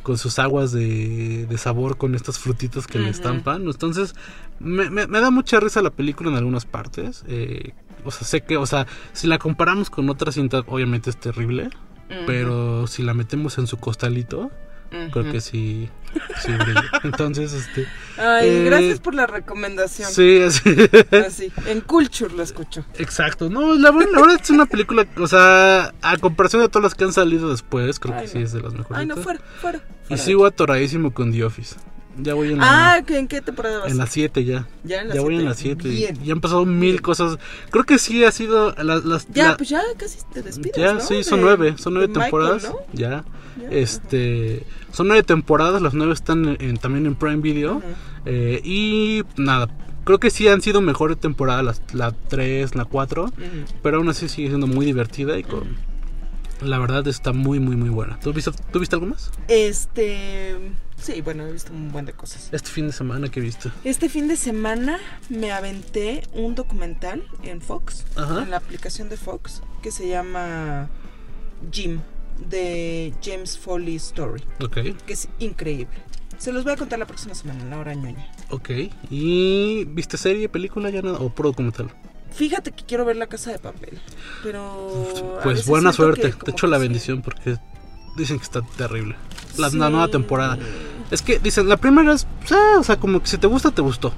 con sus aguas de, de sabor con estas frutitas que le estampan. Entonces, me, me- me da mucha risa la película en algunas partes. eh, o sea, sé que, o sea, si la comparamos con otra cinta, obviamente es terrible. Pero si la metemos en su costalito, creo que sí, sí brilla. Entonces, este... Ay, Eh, gracias por la recomendación. Sí, así. Así, en Culture lo escucho. Exacto. No, la, la verdad es una película, o sea, a comparación de todas las que han salido después, creo Ay, que sí es de las mejores. Ay, no, fuera, fuera. Y fuera. sigo atoradísimo con The Office. Ya voy en la, Ah, ¿que ¿en qué temporada vas? en la 7 ya. Ya en la Ya voy en siete. la 7. Bien. Ya han pasado mil cosas. Creo que sí ha sido las... las- Ya, la- pues ya casi te despides, ya, ¿no? sí, son De- nueve, son nueve Michael, temporadas. ¿no? Ya. Ya, Este, son nueve temporadas, las nueve están en- también en Prime Video. Eh, y nada, creo que sí han sido mejores temporadas, las- la 3, la 4. Ujú. Pero aún así sigue siendo muy divertida y con... La verdad está muy, muy, muy buena. ¿Tú viste, ¿tú viste algo más? Este. Sí, bueno, he visto un buen de cosas. Este fin de semana que viste. Este fin de semana me aventé un documental en Fox, Ajá. en la aplicación de Fox, que se llama Jim, de James Foley Story, Ok, que es increíble. Se los voy a contar la próxima semana, en la hora ñoña. ok. ¿Y viste serie, película ya nada? ¿O puro documental? Fíjate que quiero ver La Casa de Papel, pero... Pues buena suerte. Te echo la bendición porque dicen que está terrible. La, Sí. la nueva temporada. Es que dicen, la primera es, ah, o sea, como que si te gusta, te gustó.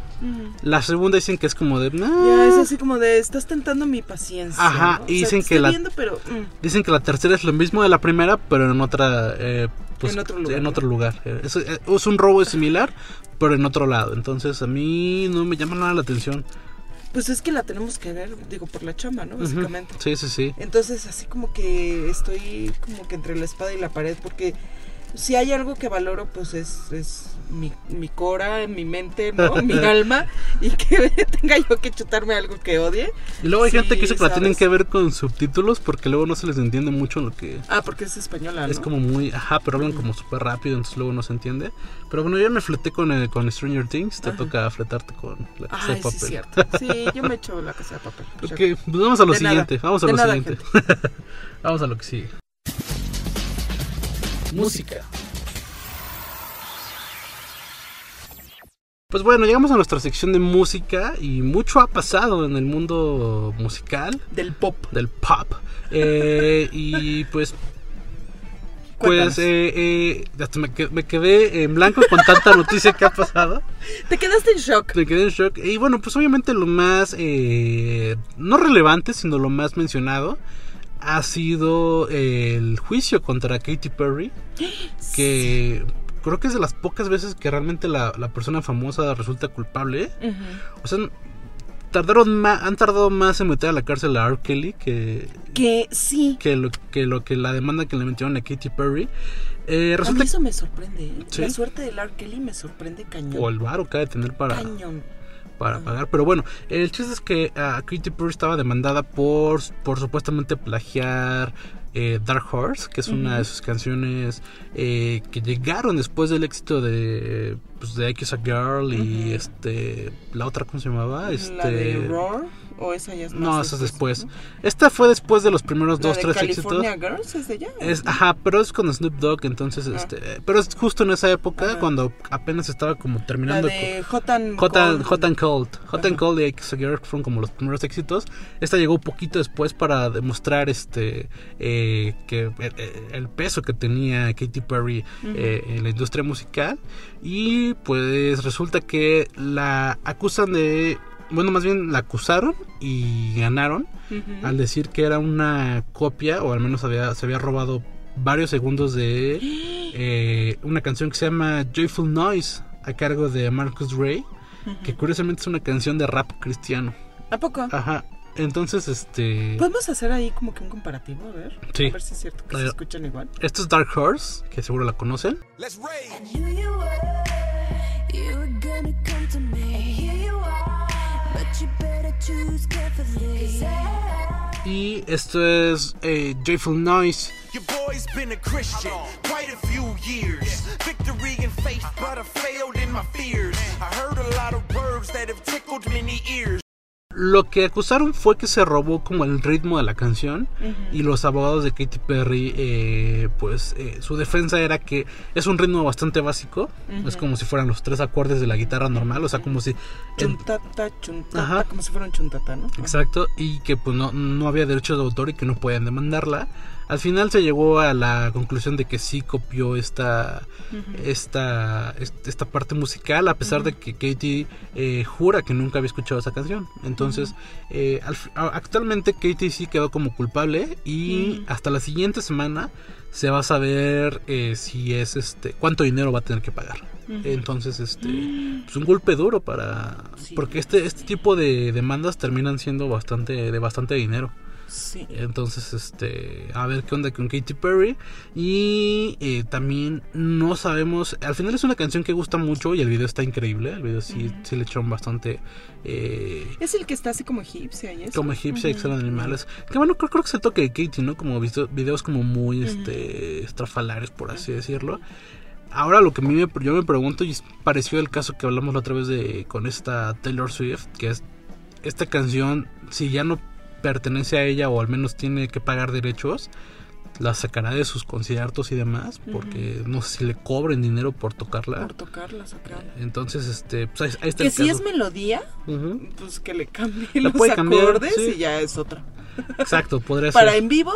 La segunda dicen que es como de, Ya, "Ah". es así como de, estás tentando mi paciencia. Ajá, y dicen que la- viendo, pero, mm. Dicen que la tercera es lo mismo de la primera, pero en otra, eh, pues, En otro lugar, en ¿no? otro lugar. Eh, Es, eh, es un robo similar, pero en otro lado. Entonces a mí no me llama nada la atención. Pues es que la tenemos que ver, digo, por la chamba, ¿no? Básicamente. Sí, sí, sí. Entonces, así como que estoy como que entre la espada y la pared, porque si hay algo que valoro, pues es, es mi, mi cora, mi mente, ¿no? mi alma, y que tenga yo que chutarme algo que odie. Y luego hay Sí, gente que dice que la tienen que ver con subtítulos porque luego no se les entiende mucho lo que... Ah, porque es española, ¿no? Es como muy, ajá, pero hablan como súper rápido, entonces luego no se entiende. Pero bueno, yo me fleté con, eh, con Stranger Things, te Ajá. toca fletarte con la casa Ay, de papel. sí, cierto. Sí, yo me echo la casa de papel. Ok, pues vamos a lo De nada. siguiente, vamos a De lo nada, siguiente. vamos a lo que sigue. Música. Pues bueno, llegamos a nuestra sección de música y mucho ha pasado en el mundo musical, Del pop. del pop. Eh, y pues. Pues eh, eh, hasta me, que- me quedé en blanco con tanta noticia que ha pasado. Te quedaste en shock. Me quedé en shock. Y bueno, pues obviamente lo más, no relevante, sino lo más mencionado, ha sido el juicio contra Katy Perry. Que creo que es de las pocas veces que realmente la, la persona famosa resulta culpable. O sea, tardaron ma- han tardado más en meter a la cárcel a R. Kelly que, Que sí. que, lo, que lo que la demanda que le metieron a Katy Perry. Eh, A resulta mí eso me sorprende. ¿eh? Sí. La suerte de R. Kelly me sorprende cañón. o el varo que ha de tener para, Cañón. Para pagar. Pero bueno, el chiste es que a Katy Perry estaba demandada por, por supuestamente plagiar eh, Dark Horse, que es una de sus canciones eh, que llegaron después del éxito de, pues, de X a Girl y este la otra, ¿cómo se llamaba? Este, La de Roar. O esa ya es no, esa es después. Esta fue después de los primeros La dos, de tres California éxitos. Girls es de. Es, ajá, pero es con Snoop Dogg, entonces, este, pero es justo en esa época Ajá. cuando apenas estaba como La terminando. de Hot and Hot Cold. Hot and Cold. Hot and. Cold y X Girl fueron como los primeros éxitos. Esta llegó un poquito después para demostrar este eh, que el, el peso que tenía Katy Perry eh, en la industria musical. Y pues resulta que la acusan de. Bueno, más bien la acusaron y ganaron al decir que era una copia, o al menos había, se había robado varios segundos de eh, una canción que se llama Joyful Noise a cargo de Marcus Ray, que curiosamente es una canción de rap cristiano. ¿A poco? Ajá. Entonces, este. Podemos hacer ahí como que un comparativo, a ver. Sí. A ver si es cierto que se escuchan igual. Esto es Dark Horse, que seguro la conocen. knew you Y esto es eh, Joyful Noise. Your boy's been a Christian quite a few years. Victory faith, but I failed in my fears. I heard a lot of words that have tickled many ears. Lo que acusaron fue que se robó como el ritmo de la canción y los abogados de Katy Perry, eh, pues eh, su defensa era que es un ritmo bastante básico, es como si fueran los tres acordes de la guitarra normal, o sea, como si... Chuntata, chuntata, Ajá. como si fuera un chuntata, ¿no? Exacto, y que pues no, no había derechos de autor y que no podían demandarla. Al final se llegó a la conclusión de que sí copió esta, esta, est- esta parte musical, a pesar de que Katie eh, jura que nunca había escuchado esa canción. Entonces, eh, al actualmente Katie sí quedó como culpable y hasta la siguiente semana se va a saber eh, si es este cuánto dinero va a tener que pagar. Entonces, este, pues un golpe duro para porque este este tipo de demandas terminan siendo bastante de bastante dinero. Sí. Entonces, este, a ver qué onda con Katy Perry. Y eh, también no sabemos. Al final es una canción que gusta mucho y el video está increíble. El video sí, sí le echaron bastante. eh, Es el que está así como egipcia y eso. como egipcia, excelente animales. Que bueno, creo, creo que es el toque de Katy, ¿no? Como videos como muy este, estrafalarios, por así decirlo. Ahora lo que a mí me, yo me pregunto, y es parecido al caso que hablamos la otra vez de con esta Taylor Swift, que es esta canción, si ya no pertenece a ella o al menos tiene que pagar derechos, la sacará de sus conciertos y demás, porque no sé si le cobren dinero por tocarla. Por tocarla, sacarla. Entonces, este, pues ahí, ahí está Que el si es melodía, pues que le cambie La los cambiar, acordes sí. y ya es otra. Exacto, podría Para ser. en vivo,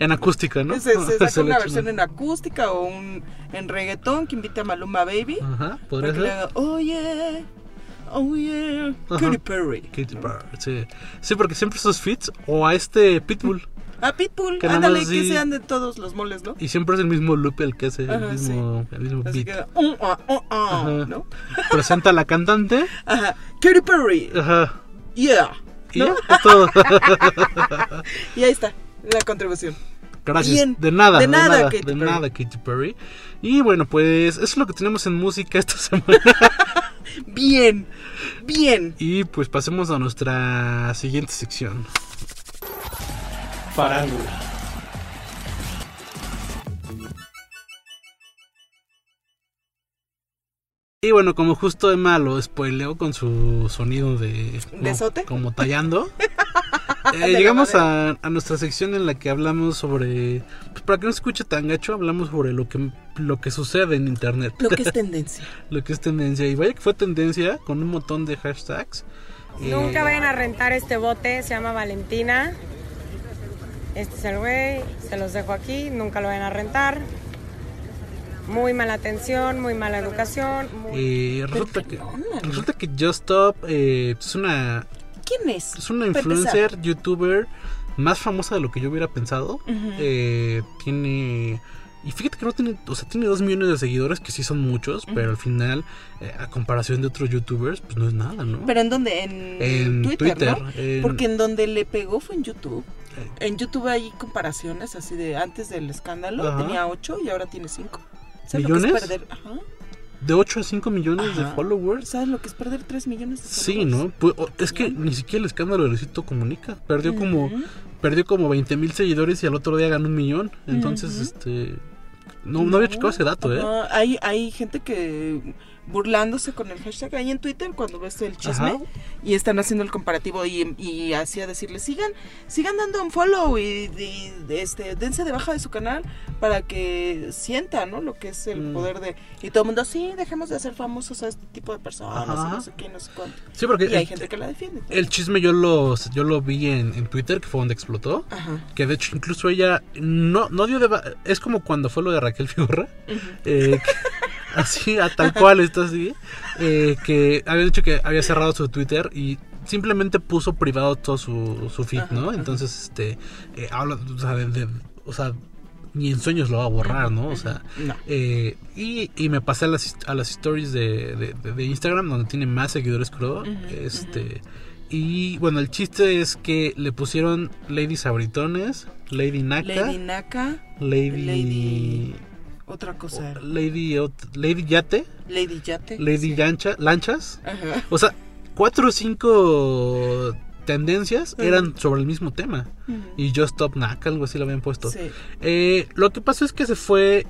En acústica, ¿no? se, se saca una versión en acústica o un en reggaetón que invite a Maluma Baby. Ajá, Para podría ser. haga, yeah, oh yeah, Ajá. Katy Perry. Katy Perry, sí. Sí, porque siempre esos fits o a este Pitbull. A Pitbull, Que ándale, que sean de todos los moles, ¿no? Y siempre es el mismo loop el que hace, el Ajá, mismo, el mismo Así beat. que, uh, uh, uh, uh. ¿no? Presenta a la cantante. Ajá, Katy Perry, Ajá. yeah. Y ya, es todo. Y ahí está, la contribución. Gracias. Bien. De nada, De de, nada, nada, Katy de Perry. nada, Katy Perry. Y bueno, pues eso es lo que tenemos en música esta semana. Bien, bien. y pues pasemos a nuestra siguiente sección. Farándula. Y bueno, como justo Emma lo spoileó con su sonido de... como- sote? Como tallando. eh, De llegamos a, a nuestra sección en la que hablamos sobre... Pues para que no se escuche tan gacho, hablamos sobre lo que, lo que sucede en Internet. Lo que es tendencia. lo que es tendencia. Y vaya que fue tendencia con un montón de hashtags. Eh, Nunca vayan a rentar este bote, se llama Valentina. Este es el güey, se los dejo aquí, nunca lo vayan a rentar. Muy mala atención, muy mala educación. muy- eh, resulta, que, resulta que Just Stop eh, es una ¿Quién es? es una influencer, youtuber más famosa de lo que yo hubiera pensado. Eh, tiene Y fíjate que no tiene, o sea, tiene dos millones de seguidores, que sí son muchos, pero al final, eh, a comparación de otros youtubers, pues no es nada, ¿no? ¿Pero en dónde? En, En Twitter, Twitter, ¿no? en- Porque en donde le pegó fue en YouTube. Eh. En YouTube hay comparaciones así de antes del escándalo, tenía 8 y ahora tiene 5. ¿Sabes lo que ¿Millones? es perder? Ajá. De 8 a 5 millones de Ajá. followers. ¿Sabes lo que es perder 3 millones de Sí, followers? ¿no? Pues, es que ni siquiera el escándalo de Luisito Comunica. Perdió como Ujú. perdió como 20 mil seguidores y al otro día ganó un millón. Entonces, Ujú. este... No, no había checado ese dato, ¿eh? Ajá, Hay, hay gente que burlándose con el hashtag ahí en Twitter cuando ves el chisme Ajá. y están haciendo el comparativo y, y así a decirle sigan sigan dando un follow y, y, este dense de baja de su canal para que sientan ¿no? lo que es el Mm. poder de y todo el mundo sí dejemos de hacer famosos a este tipo de personas y no sé qué no sé cuánto Sí, porque y hay gente que la defiende El chisme yo lo, yo lo vi en, en Twitter, que fue donde explotó. Ajá. Que de hecho incluso ella no, no dio de... Es como cuando fue lo de Raquel Figurra. eh, que- así, a tal cual está así. eh, que había dicho que había cerrado su Twitter y simplemente puso privado todo su, su feed, ¿no? Entonces, este... eh, habla, o sea, de- de- o sea, ni en sueños lo va a borrar, ¿no? O sea... No. eh, y, y me pasé a las, a las stories de, de- Instagram, donde tiene más seguidores creo. este... Y bueno, el chiste es que le pusieron Lady Sabritones, Lady Naka, Lady Naka Lady Lady- otra cosa. Lady, Lady Yate, Lady Yate Lady Lancha, Lanchas. Ajá. O sea, cuatro o cinco tendencias eran sobre el mismo tema. Y Just Stop Naka, algo así lo habían puesto. Sí. Eh, lo que pasó es que se fue...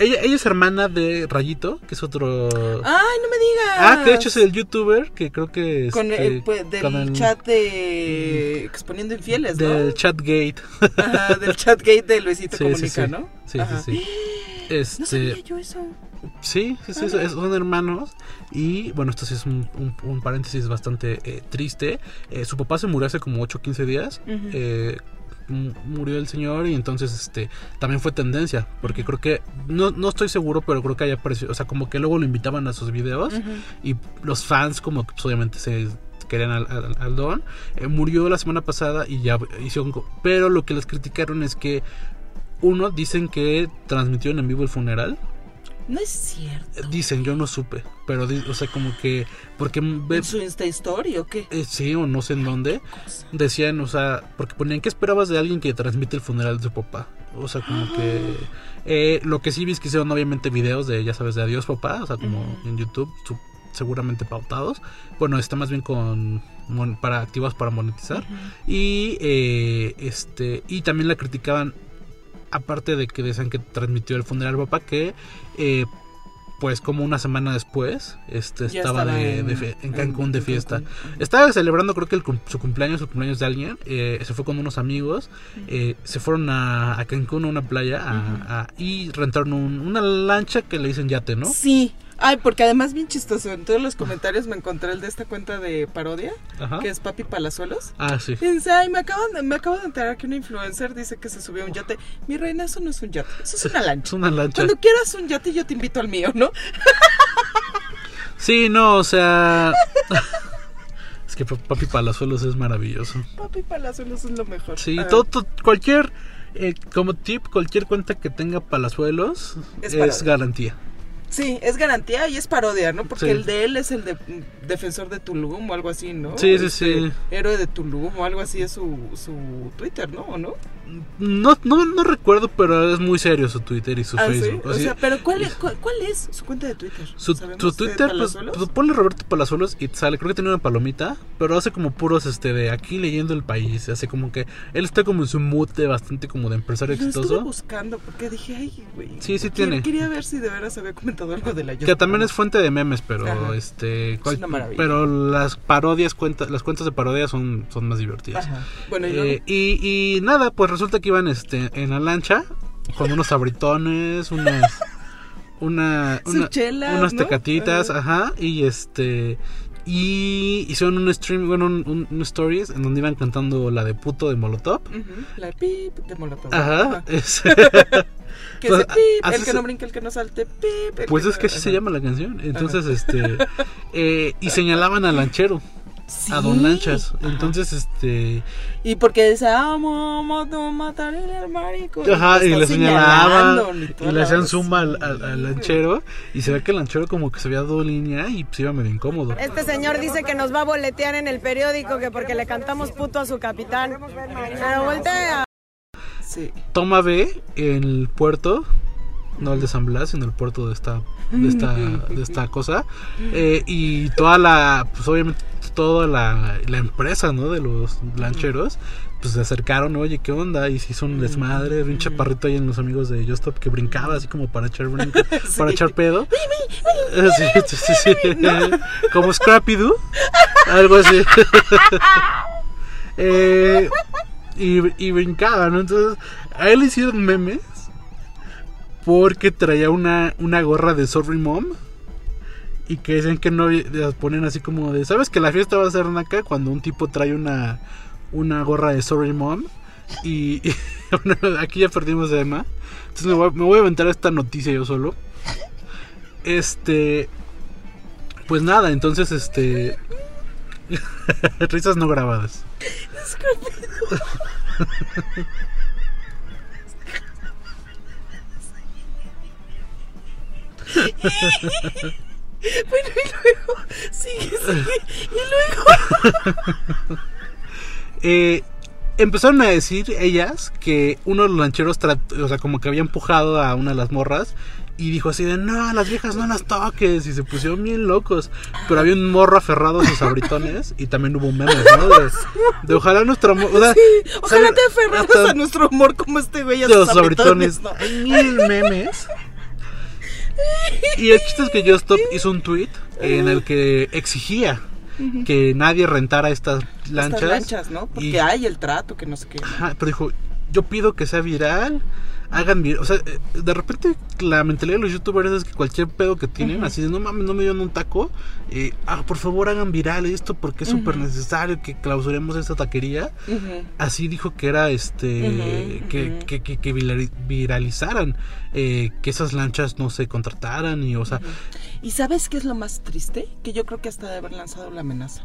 Ella, ella es hermana de Rayito, que es otro... Ay, no me digas. Ah, que de hecho es el youtuber que creo que Con este, el, pues, del con el- chat de exponiendo infieles, ¿no? del chatgate. Ajá, del chatgate de Luisito Sí, Comunica, sí, sí. ¿no? Sí, Ajá. sí, sí. No Este, sabía yo eso. sí, sí, sí, es- son hermanos. Y bueno, esto sí es un, un- un paréntesis bastante eh, triste. Eh, su papá se murió hace como 8 o 15 días. Ujú. Eh, m- murió el señor y entonces este también fue tendencia porque creo que no, no estoy seguro pero creo que haya aparecido o sea como que luego lo invitaban a sus videos y los fans como pues, obviamente se querían al, al- al don. Eh, murió la semana pasada y ya hicieron pero lo que les criticaron es que uno dicen que transmitieron en vivo el funeral No es cierto. dicen yo no supe pero o sea como que porque ¿En su Insta Story o qué? eh, sí o no sé en dónde decían o sea porque ponían qué esperabas de alguien que transmite el funeral de su papá o sea como que eh, lo que sí vi es que hicieron obviamente videos de ya sabes de adiós papá o sea como en YouTube su- seguramente pautados. Bueno está más bien con mon- para activos para monetizar. Y eh, este y también la criticaban aparte de que decían que transmitió el funeral papá que eh, pues como una semana después este estaba, estaba de, en- de fe- en en- Cancún de en fiesta Cancún. estaba celebrando creo que el su cumpleaños el cumpleaños de alguien eh, se fue con unos amigos eh, se fueron a, a Cancún a una playa a- a- y rentaron un- una lancha que le dicen yate no Sí. Ay, porque además bien chistoso. En todos los comentarios me encontré el de esta cuenta de parodia, Ajá. que es Papi Palazuelos. ah sí Y dice, ay, me acabo, de, me acabo de enterar que una influencer dice que se subió a un yate. Mi reina, eso no es un yate, eso es una lancha. es una lancha Cuando quieras un yate, yo te invito al mío, ¿no? sí no o sea es que Papi Palazuelos es maravilloso Papi Palazuelos es lo mejor. Sí, Ah, todo, todo- cualquier, eh, como tip, cualquier cuenta que tenga palazuelos Es garantía. Sí, es garantía y es parodia, ¿no? Porque Sí. el de él es el de mm, defensor de Tulum o algo así, ¿no? Sí, sí, Este, sí. Héroe de Tulum o algo así es su, su Twitter, ¿no? ¿O no? No, no, no recuerdo, pero es muy serio su Twitter y su Ah, ¿sí? Facebook. O sea, pero ¿cuál es, cuál, cuál es su cuenta de Twitter? su, ¿Sabemos su de Twitter, pues, pues, ponle Roberto Palazuelos y sale. Creo que tiene una palomita, pero hace como puros este de aquí leyendo el país. Hace como que él está como en su de bastante como de empresario estuve exitoso. buscando porque dije, ay, güey. Sí, sí tiene. Quería ver si de veras había comentado algo de la Que también es fuente de memes, pero Ajá. este cual- una maravilla. pero las parodias cuentas las cuentas de parodias son, son más divertidas. Ajá. Bueno, y Eh, y, y nada, pues resulta que iban este en la lancha con unos abritones, unas una, unas ¿no? tecatitas, ajá, y este y hicieron un stream, bueno, un, un- un stories en donde iban cantando la de puto de Molotov. La pip de Molotov. Ajá, es- Que pip, el que no brinque, el que no salte, pip. Pues que es no- que así se llama la canción. Entonces, este. eh, y señalaban al lanchero. A Don Lanchas. Entonces, este. Y porque dice, amo, amo, mataré al marico. Ajá, y está le señalaba y le hacían zoom al, al- al lanchero. Y se ve que el lanchero como que se había dado línea y se iba medio incómodo. Este señor dice que nos va a boletear en el periódico que porque le cantamos puto a su capitán. Pero voltea. Sí. Toma B en el puerto, no el de San Blas, sino el puerto de esta, de esta, de esta cosa. Eh, y toda la, pues obviamente toda la, la empresa, ¿no? De los lancheros, pues se acercaron, oye, ¿qué onda? Y se hizo un desmadre, un chaparrito ahí en los amigos de Just Stop que brincaba así como para echar brinco, para echar pedo. Sí, sí, sí, sí. Como Scrappy Doo, algo así. Eh, y, y brincaba, ¿no? Entonces, a él le hicieron memes porque traía una, una gorra de Sorry Mom. Y que dicen que no las ponen así como de, ¿sabes que la fiesta va a ser acá cuando un tipo trae una, una gorra de Sorry Mom? Y, aquí ya perdimos a Emma. Entonces me voy, me voy a aventar esta noticia yo solo. Este. Pues nada, entonces este. Risas no grabadas. Bueno, y luego, sigue, sigue. Y luego. Eh, empezaron a decir ellas que uno de los lancheros, o sea, como que había empujado a una de las morras y dijo así de, no, las viejas no las toques y se pusieron bien locos. Pero había un morro aferrado a sus abritones y también hubo memes, ¿no? De, de ojalá nuestro amor... o sea, Ojalá ¿saben? te aferraras a nuestro amor como este güey a de sus los abritones. abritones. Hay mil memes. Y el chiste es que Just Stop hizo un tweet en el que exigía que nadie rentara estas lanchas. Estas lanchas, ¿no? Porque Y- hay el trato, que no sé qué. pero dijo, yo pido que sea viral, hagan viral. O sea, eh, de repente la mentalidad de los youtubers es que cualquier pedo que tienen, así de, no mames, no me dieron un taco, eh, ah, por favor hagan viral esto porque es Ujú. súper necesario que clausuremos esta taquería. Así dijo que era este que, que, que- que virali- viralizaran, eh, que esas lanchas no se contrataran y o sea, ¿Y sabes qué es lo más triste? Que yo creo que hasta de haber lanzado la amenaza.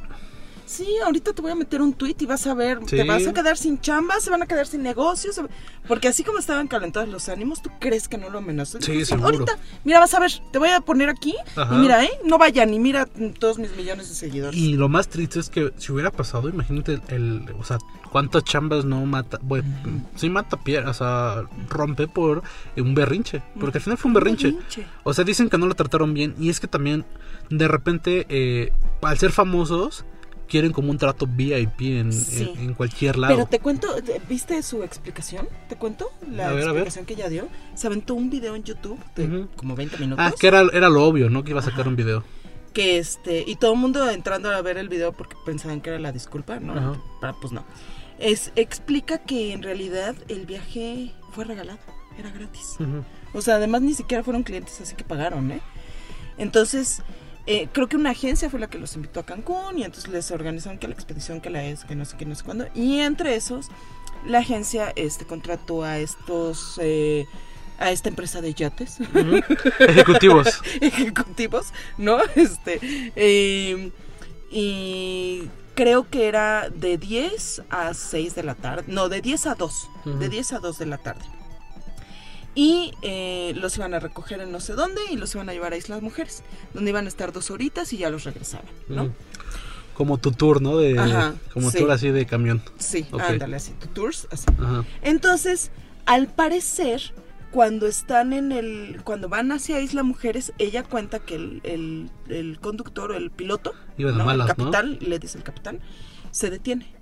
Sí, ahorita te voy a meter un tweet y vas a ver, Sí. te vas a quedar sin chamba, se van a quedar sin negocios, porque así como estaban calentados los ánimos, ¿tú crees que no lo amenazó? Sí, seguro. Ahorita, mira, vas a ver, te voy a poner aquí Ajá. y mira, ¿eh? No vayan y mira todos mis millones de seguidores. Y lo más triste es que si hubiera pasado, imagínate el, el- o sea, cuántas chambas no mata, bueno, sí mata piedra, o sea, rompe por un berrinche, porque al final fue un berrinche. berrinche. O sea, dicen que no lo trataron bien y es que también de repente eh, al ser famosos quieren como un trato VIP en, Sí. en- en cualquier lado. Pero te cuento, te- ¿viste su explicación? ¿Te cuento? La ver, explicación que ella dio. Se aventó un video en YouTube de como 20 minutos. ah, que era, era lo obvio, ¿no? Que iba a sacar un video. que este y todo el mundo entrando a ver el video porque pensaban que era la disculpa, ¿no? Ajá. Pero, pues no. Es explica que en realidad el viaje fue regalado, era gratis. Ujú. O sea, además ni siquiera fueron clientes, así que pagaron, ¿eh? Entonces, eh, creo que una agencia fue la que los invitó a Cancún y entonces les organizaron que la expedición, que la es, que no sé qué, no sé cuándo. Y entre esos, la agencia este, contrató a estos... eh, a esta empresa de yates. Ejecutivos. Ejecutivos, ¿no? Este. eh, y creo que era de 10 a 6 de la tarde. No, de 10 a 2. Ujú. De 10 a 2 de la tarde. Y eh, los iban a recoger en no sé dónde y los iban a llevar a Islas Mujeres, donde iban a estar dos horitas y ya los regresaban, ¿no? Ujú. Como tu tour, ¿no? De, Ajá, como sí. tour así de camión. Sí, ándale, así, tu tours, así. Ajá. Entonces, al parecer, cuando están en el, cuando van hacia Isla Mujeres, ella cuenta que el, el, el conductor o el piloto, ¿no? malas, el ¿no? capitán, le dice el capitán, se detiene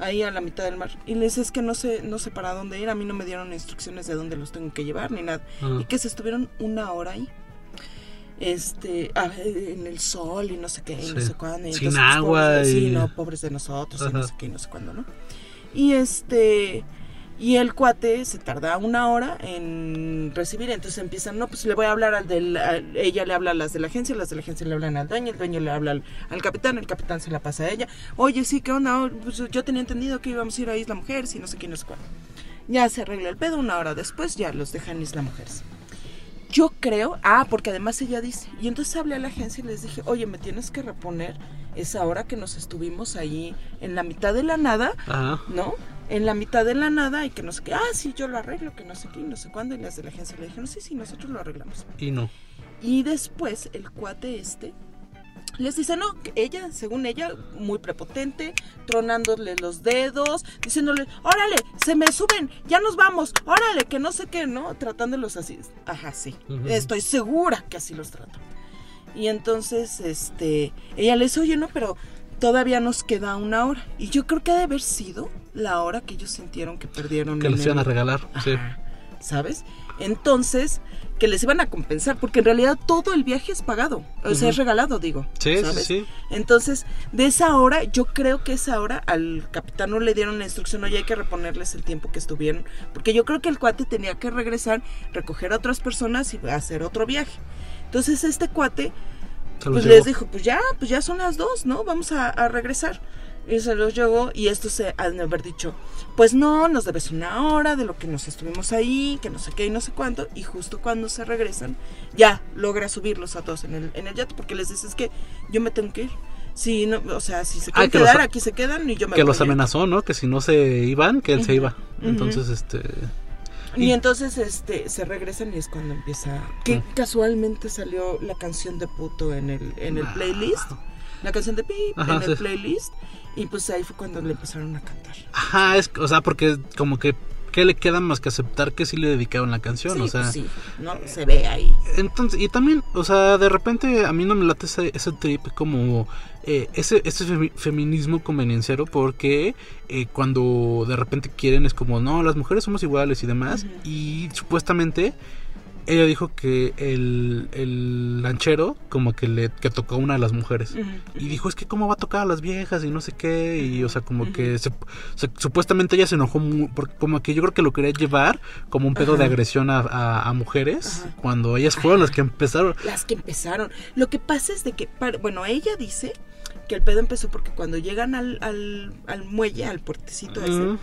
ahí a la mitad del mar y le dice es que no sé, no sé para dónde ir, a mí no me dieron instrucciones de dónde los tengo que llevar ni nada Ah. y que se estuvieron una hora ahí. Este, a ver, en el sol y no sé qué, y no sé cuándo. y Sin entonces, pues, agua pobres y- Sí, no, pobres de nosotros, y no sé qué, y no sé cuándo, ¿no? Y este, y el cuate se tarda una hora en recibir, entonces empiezan, no, pues le voy a hablar al del, al- ella le habla a las de la agencia, las de la agencia le hablan al dueño, el dueño le habla al, al capitán, el capitán se la pasa a ella, oye, sí, ¿qué onda? Oh, pues, yo tenía entendido que íbamos a ir a Isla Mujeres y no sé qué, no sé cuándo. Ya se arregla el pedo, una hora después ya los dejan en Isla Mujeres. Yo creo, ah, porque además ella dice, y entonces hablé a la agencia y les dije, oye, me tienes que reponer esa hora que nos estuvimos ahí en la mitad de la nada, Ajá. ¿no? En la mitad de la nada y que no sé qué, ah, sí, yo lo arreglo, que no sé qué, y no sé cuándo, y las de la agencia le dijeron, sí, sí, nosotros lo arreglamos. Y no. Y después el cuate este les dice, no, ella, según ella, muy prepotente, tronándole los dedos, diciéndole, órale, se me suben, ya nos vamos, órale, que no sé qué, ¿no? Tratándolos así. Ajá, sí, Ujú. estoy segura que así los trata. Y entonces, este, ella le dice, oye, no, pero todavía nos queda una hora. Y yo creo que ha de haber sido la hora que ellos sintieron que perdieron. Que les iban a regalar. Sí. ¿sabes? Entonces, que les iban a compensar, porque en realidad todo el viaje es pagado, o sea, es regalado, digo. Sí, sí, ¿sabes? sí. Entonces, de esa hora, yo creo que esa hora al capitán no le dieron la instrucción, oye, hay que reponerles el tiempo que estuvieron, porque yo creo que el cuate tenía que regresar, recoger a otras personas y hacer otro viaje. Entonces, este cuate, pues llevó. les dijo, pues ya, pues ya son las dos, ¿no? Vamos a, a regresar. Y se los llevó y estos se han de haber dicho, pues no, nos debes una hora de lo que nos estuvimos ahí, que no sé qué y no sé cuánto. Y justo cuando se regresan, ya logra subirlos a todos en el, en el yate porque les dices que yo me tengo que ir. Si no, o sea, si se Ah, quieren que quedar, aquí se quedan y yo me Que voy. los amenazó, ¿no? Que si no se iban, que él se iba. Entonces, este. Y entonces este se regresan y es cuando empieza que casualmente salió la canción de puto en el en el playlist. La canción de Pip Ajá, en el sí. playlist y pues ahí fue cuando le empezaron a cantar. Ajá, es, o sea, porque como que. ¿Qué le queda más que aceptar que sí le dedicaron la canción? Sí, o sea, pues sí, no se ve ahí. Entonces, y también, o sea, de repente a mí no me late ese, ese trip como eh, ese, ese femi- feminismo convenienciero porque eh, cuando de repente quieren es como, no, las mujeres somos iguales y demás. Y supuestamente ella dijo que el, el lanchero como que le que tocó a una de las mujeres. Y dijo, es que cómo va a tocar a las viejas y no sé qué. Y o sea, como que se- se- supuestamente ella se enojó porque como que yo creo que lo quería llevar como un pedo de agresión a, a- a mujeres cuando ellas fueron las que empezaron. Las que empezaron. Lo que pasa es de que, par- bueno, ella dice que el pedo empezó porque cuando llegan al, al, al muelle, al puertecito ese,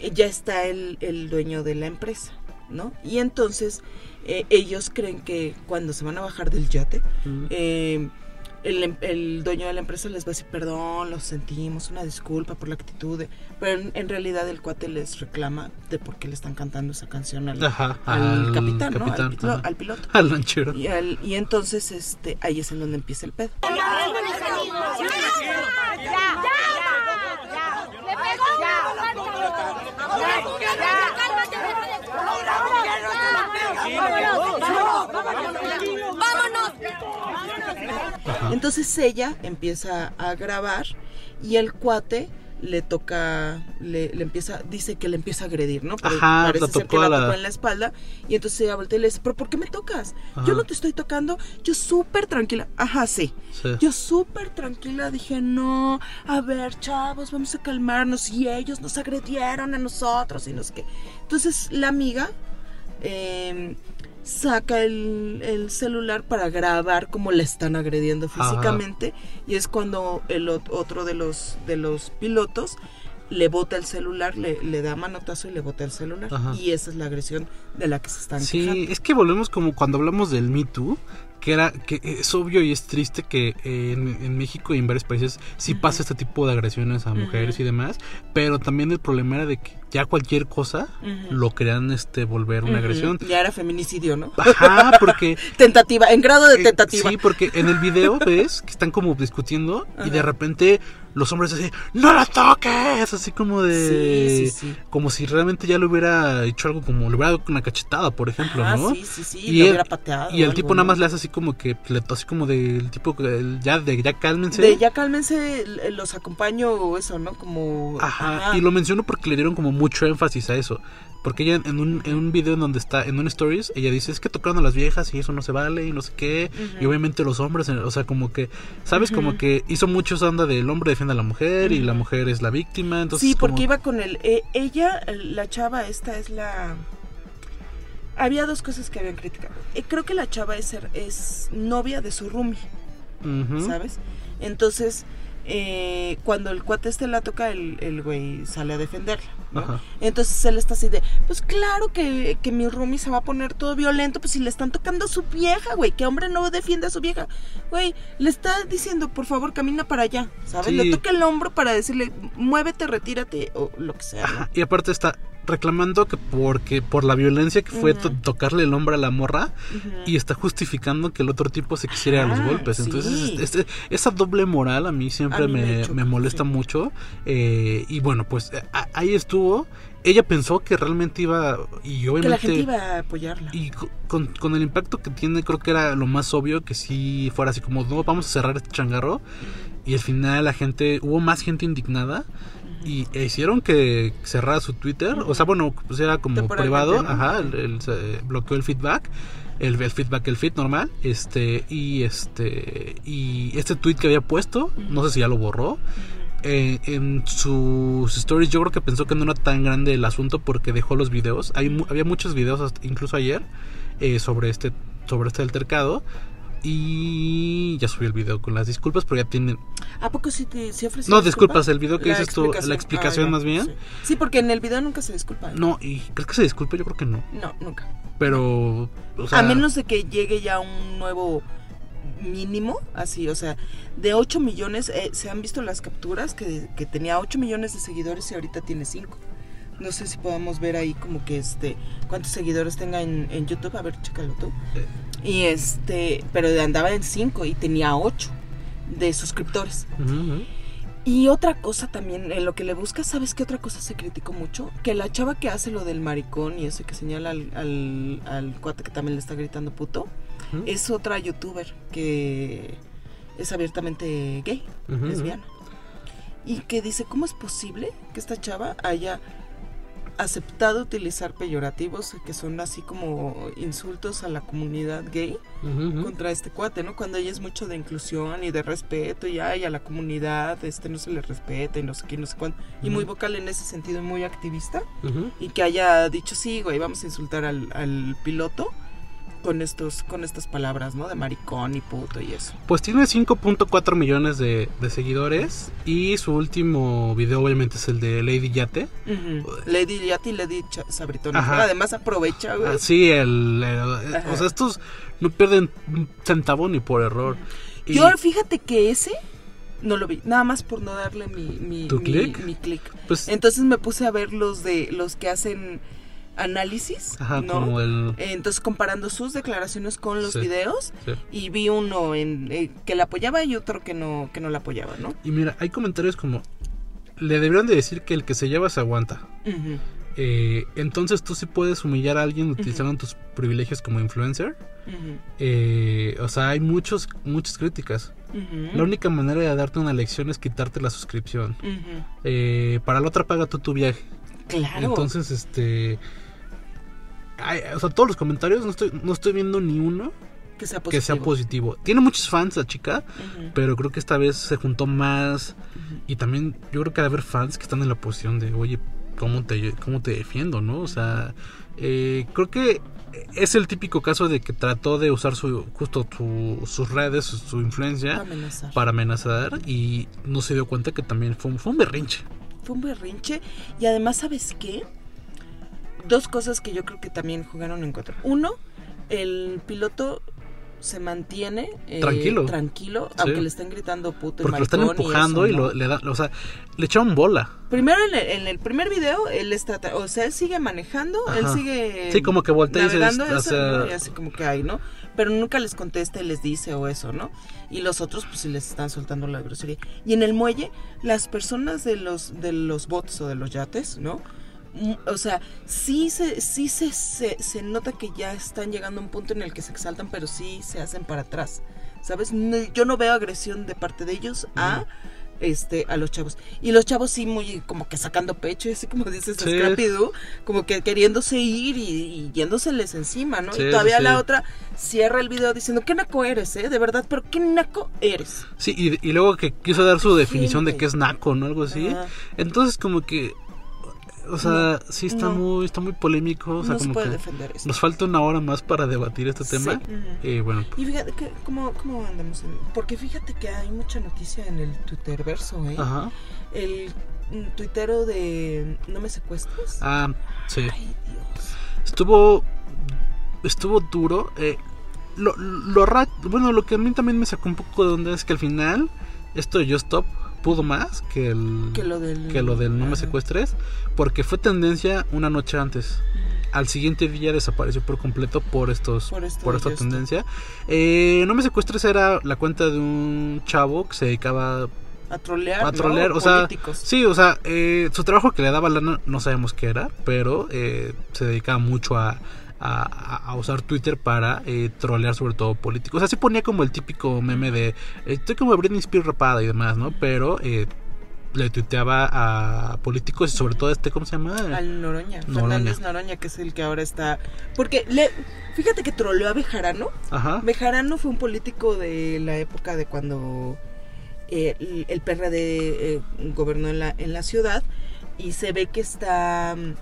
eh, ya está el, el dueño de la empresa, ¿no? Y entonces eh, ellos creen que cuando se van a bajar del yate, eh, el, em- el dueño de la empresa les va a decir, perdón, lo sentimos, una disculpa por la actitud, de-". pero en, en realidad el cuate les reclama de por qué le están cantando esa canción al, Ajá, al al capitán, ¿no? capitán, Al, piloto. Al lanchero. Y, al- y entonces este ahí es en donde empieza el pedo. Entonces ella empieza a grabar y el cuate le toca, le, le empieza, dice que le empieza a agredir, ¿no? Pero Ajá, parece la ser que la a la- tocó en la espalda y entonces ella voltea y le dice, pero ¿por qué me tocas? Ajá. Yo no te estoy tocando, yo súper tranquila. Ajá, sí. Sí. Yo súper tranquila dije, no, a ver, chavos, vamos a calmarnos. Y ellos nos agredieron a nosotros y no sé qué. Entonces la amiga eh, saca el, el celular para grabar cómo le están agrediendo Ajá. físicamente. Y es cuando el ot- otro de los, de los pilotos le bota el celular, le, le da manotazo y le bota el celular. Ajá. Y esa es la agresión de la que se están Sí, quejando. es que volvemos como cuando hablamos del Me Too, que era que es obvio y es triste que en, en México y en varios países sí pasa este tipo de agresiones a mujeres y demás, pero también el problema era de que ya cualquier cosa lo querían este volver una agresión. Ya era feminicidio, ¿no? Ajá, porque tentativa, en grado de Eh, tentativa. Sí, porque en el video ves que están como discutiendo y de repente los hombres así, ¡No la toques! Así como de. Sí, sí, sí. Como si realmente ya le hubiera hecho algo como. Le hubiera dado una cachetada, por ejemplo, Ajá, ¿no? sí, sí, sí, Y lo el, hubiera pateado y el tipo nada ¿no? más le hace así como que. Le así como del tipo. Ya, de ya cálmense. De ya cálmense, l- los acompaño o eso, ¿no? Como. Ajá, y lo menciono porque le dieron como mucho énfasis a eso. Porque ella en un, en un video en donde está, en un stories, ella dice, es que tocaron a las viejas y eso no se vale y no sé qué. Y obviamente los hombres, o sea, como que, ¿sabes? Como que hizo mucho esa onda del hombre defiende a la mujer y la mujer es la víctima. Entonces, sí, porque como- iba con el. eh, ella, el- la chava, esta es la. Había dos cosas que habían criticado. Eh, creo que la chava es, es novia de su roomie, Ujú. ¿sabes? Entonces, eh, cuando el cuate este la toca, el, el güey sale a defenderla. Entonces él está así de, pues claro que, que mi roomie se va a poner todo violento, pues si le están tocando a su vieja, güey, que hombre no defiende a su vieja. Güey, le está diciendo, por favor, camina para allá, ¿sabes? Sí. Le toca el hombro para decirle, muévete, retírate, o lo que sea. Y aparte está reclamando que porque por la violencia que fue to- tocarle el hombro a la morra y está justificando que el otro tipo se quisiera a los Ah, golpes. Entonces, este- esa doble moral a mí siempre A mí me me, molesta sí. mucho. eh, y bueno, pues eh, a- ahí estuvo. Ella pensó que realmente iba y Que obviamente la gente iba a apoyarla. y co- con, con el impacto que tiene, creo que era lo más obvio que si fuera así como, no, vamos a cerrar este changarro. Y al final la gente, hubo más gente indignada. Y e hicieron que cerrara su Twitter. O sea, bueno, pues era como privado. Ajá, el, el- se bloqueó el feedback. El, el feedback, el feed normal. Este, y este, y este tweet que había puesto, no sé si ya lo borró. eh, en sus stories yo creo que pensó que no era tan grande el asunto porque dejó los videos. Hay, había muchos videos incluso ayer eh, sobre este sobre este altercado y ya subí el video con las disculpas, pero ya tienen ¿A poco sí te sí ofreció No, disculpa? disculpas, el video que La dices tú, la explicación Ah, ya, más bien. Sí. Sí, porque en el video nunca se disculpa. ¿eh? no, y ¿crees que se disculpe? Yo creo que no. No, nunca. Pero o sea, a menos de que llegue ya un nuevo mínimo, así, o sea, de 8 millones, eh, se han visto las capturas que, que tenía 8 millones de seguidores y ahorita tiene 5. No sé si podamos ver ahí como que este, cuántos seguidores tenga en, en YouTube, a ver, chécalo tú. Y este, pero andaba en 5 y tenía 8 de suscriptores. Y otra cosa también, en lo que le buscas, ¿sabes qué otra cosa se criticó mucho? Que la chava que hace lo del maricón y eso que señala al, al, al cuate que también le está gritando puto, es otra youtuber que es abiertamente gay, lesbiana. Y que dice, ¿cómo es posible que esta chava haya aceptado utilizar peyorativos que son así como insultos a la comunidad gay? Contra este cuate, ¿no? Cuando ella es mucho de inclusión y de respeto y ay, a la comunidad este no se le respeta y no sé qué, no sé cuánto. Y muy vocal en ese sentido y muy activista. Y que haya dicho, sí, güey, vamos a insultar al, al piloto con estos con estas palabras, ¿no? De maricón y puto y eso. Pues tiene 5.4 millones de, de seguidores y su último video obviamente es el de Lady Yate. Lady Yati y Lady. Ajá. Además aprovecha, güey. Ah, sí, el, el- Ajá. o sea, estos no pierden un centavo ni por error. Y- Yo fíjate que ese no lo vi, nada más por no darle mi, mi, ¿Tu mi- clic? mi clic. Pues- Entonces me puse a ver los de los que hacen análisis, Ajá, ¿no? como el- Eh, Entonces comparando sus declaraciones con los Sí, videos sí. y vi uno en eh, que la apoyaba y otro que no que no la apoyaba, ¿no? Y mira, hay comentarios como le deberían de decir que el que se lleva se aguanta. Eh, entonces tú sí puedes humillar a alguien utilizando tus privilegios como influencer. Ujú. Eh, o sea, hay muchos, muchas críticas. La única manera de darte una lección es quitarte la suscripción. Eh, para la otra paga tú tu viaje. Claro. Entonces, este... ay, o sea, todos los comentarios, no estoy, no estoy viendo ni uno que sea que sea positivo. Tiene muchos fans la chica, pero creo que esta vez se juntó más. Y también yo creo que debe haber fans que están en la posición de, oye, ¿cómo te, cómo te defiendo, no? O sea, eh, creo que es el típico caso de que trató de usar su justo su- sus redes, su, su influencia Para amenazar. para amenazar y no se dio cuenta que también fue, un- fue un berrinche. Fue un berrinche. Y además, ¿sabes qué? Dos cosas que yo creo que también jugaron en contra. Uno, el piloto se mantiene eh, Tranquilo. tranquilo, Sí. aunque le están gritando puto y Porque lo están empujando y, eso, ¿no? lo, le dan, o sea, le echaron bola. Primero en el, en el primer video, él está, o sea, él sigue manejando, él sigue Sí, como que voltea y y así como que hay, ¿no? Pero nunca les contesta y les dice o eso, ¿no? Y los otros pues sí les están soltando la grosería. Y en el muelle, las personas de los de los bots o de los yates, ¿no? O sea, sí se sí se, se, se nota que ya están llegando a un punto en el que se exaltan, pero sí se hacen para atrás. ¿Sabes? No- yo no veo agresión de parte de ellos a este a los chavos. Y los chavos sí muy como que sacando pecho, y así como dices Sí. Scrappy Doo, como que queriéndose ir y, y yéndoseles encima, ¿no? Sí, y todavía sí, la otra cierra el video diciendo, ¿qué naco eres, eh? De verdad, pero ¿qué naco eres? Sí, y, y luego que quiso dar su definición de qué es naco, ¿no? Algo así. Entonces, como que. O sea, sí está No. muy está muy polémico, o sea, No se puede que defender esto. nos falta una hora más para debatir este tema. Ujú. Eh, bueno, Y fíjate, que, ¿cómo, ¿cómo andamos? en- porque fíjate que hay mucha noticia en el Twitterverso, ¿eh? ajá. El mm, tuitero de No me secuestres. Ah, sí. Ay, Dios. Estuvo estuvo duro. eh, lo, lo ra- bueno, lo que a mí también me sacó un poco de onda es que al final esto de Just Stop pudo más que el Que lo del... que lo del no me secuestres, porque fue tendencia una noche antes. Al siguiente día desapareció por completo por estos Por por, esto de esta tendencia. Eh, no me secuestres era la cuenta de un chavo que se dedicaba A trolear, a ¿no? trolear, o sea, Políticos. sí, o sea, eh, su trabajo que le daba lana no sabemos qué era, pero eh, se dedicaba mucho a, a- a usar Twitter para eh, trolear sobre todo políticos. O sea, sí ponía como el típico meme de eh, estoy como Britney Spears rapada y demás, ¿no? Pero eh, le tuiteaba a políticos y sobre todo este, ¿cómo se llama? Al Noroña, Noroña. Fernández Noroña, que es el que ahora está... Porque, le, fíjate que troleó a Bejarano. Ajá. Bejarano fue un político de la época de cuando eh, el- el PRD eh, gobernó en la, en la ciudad y se ve que está mm,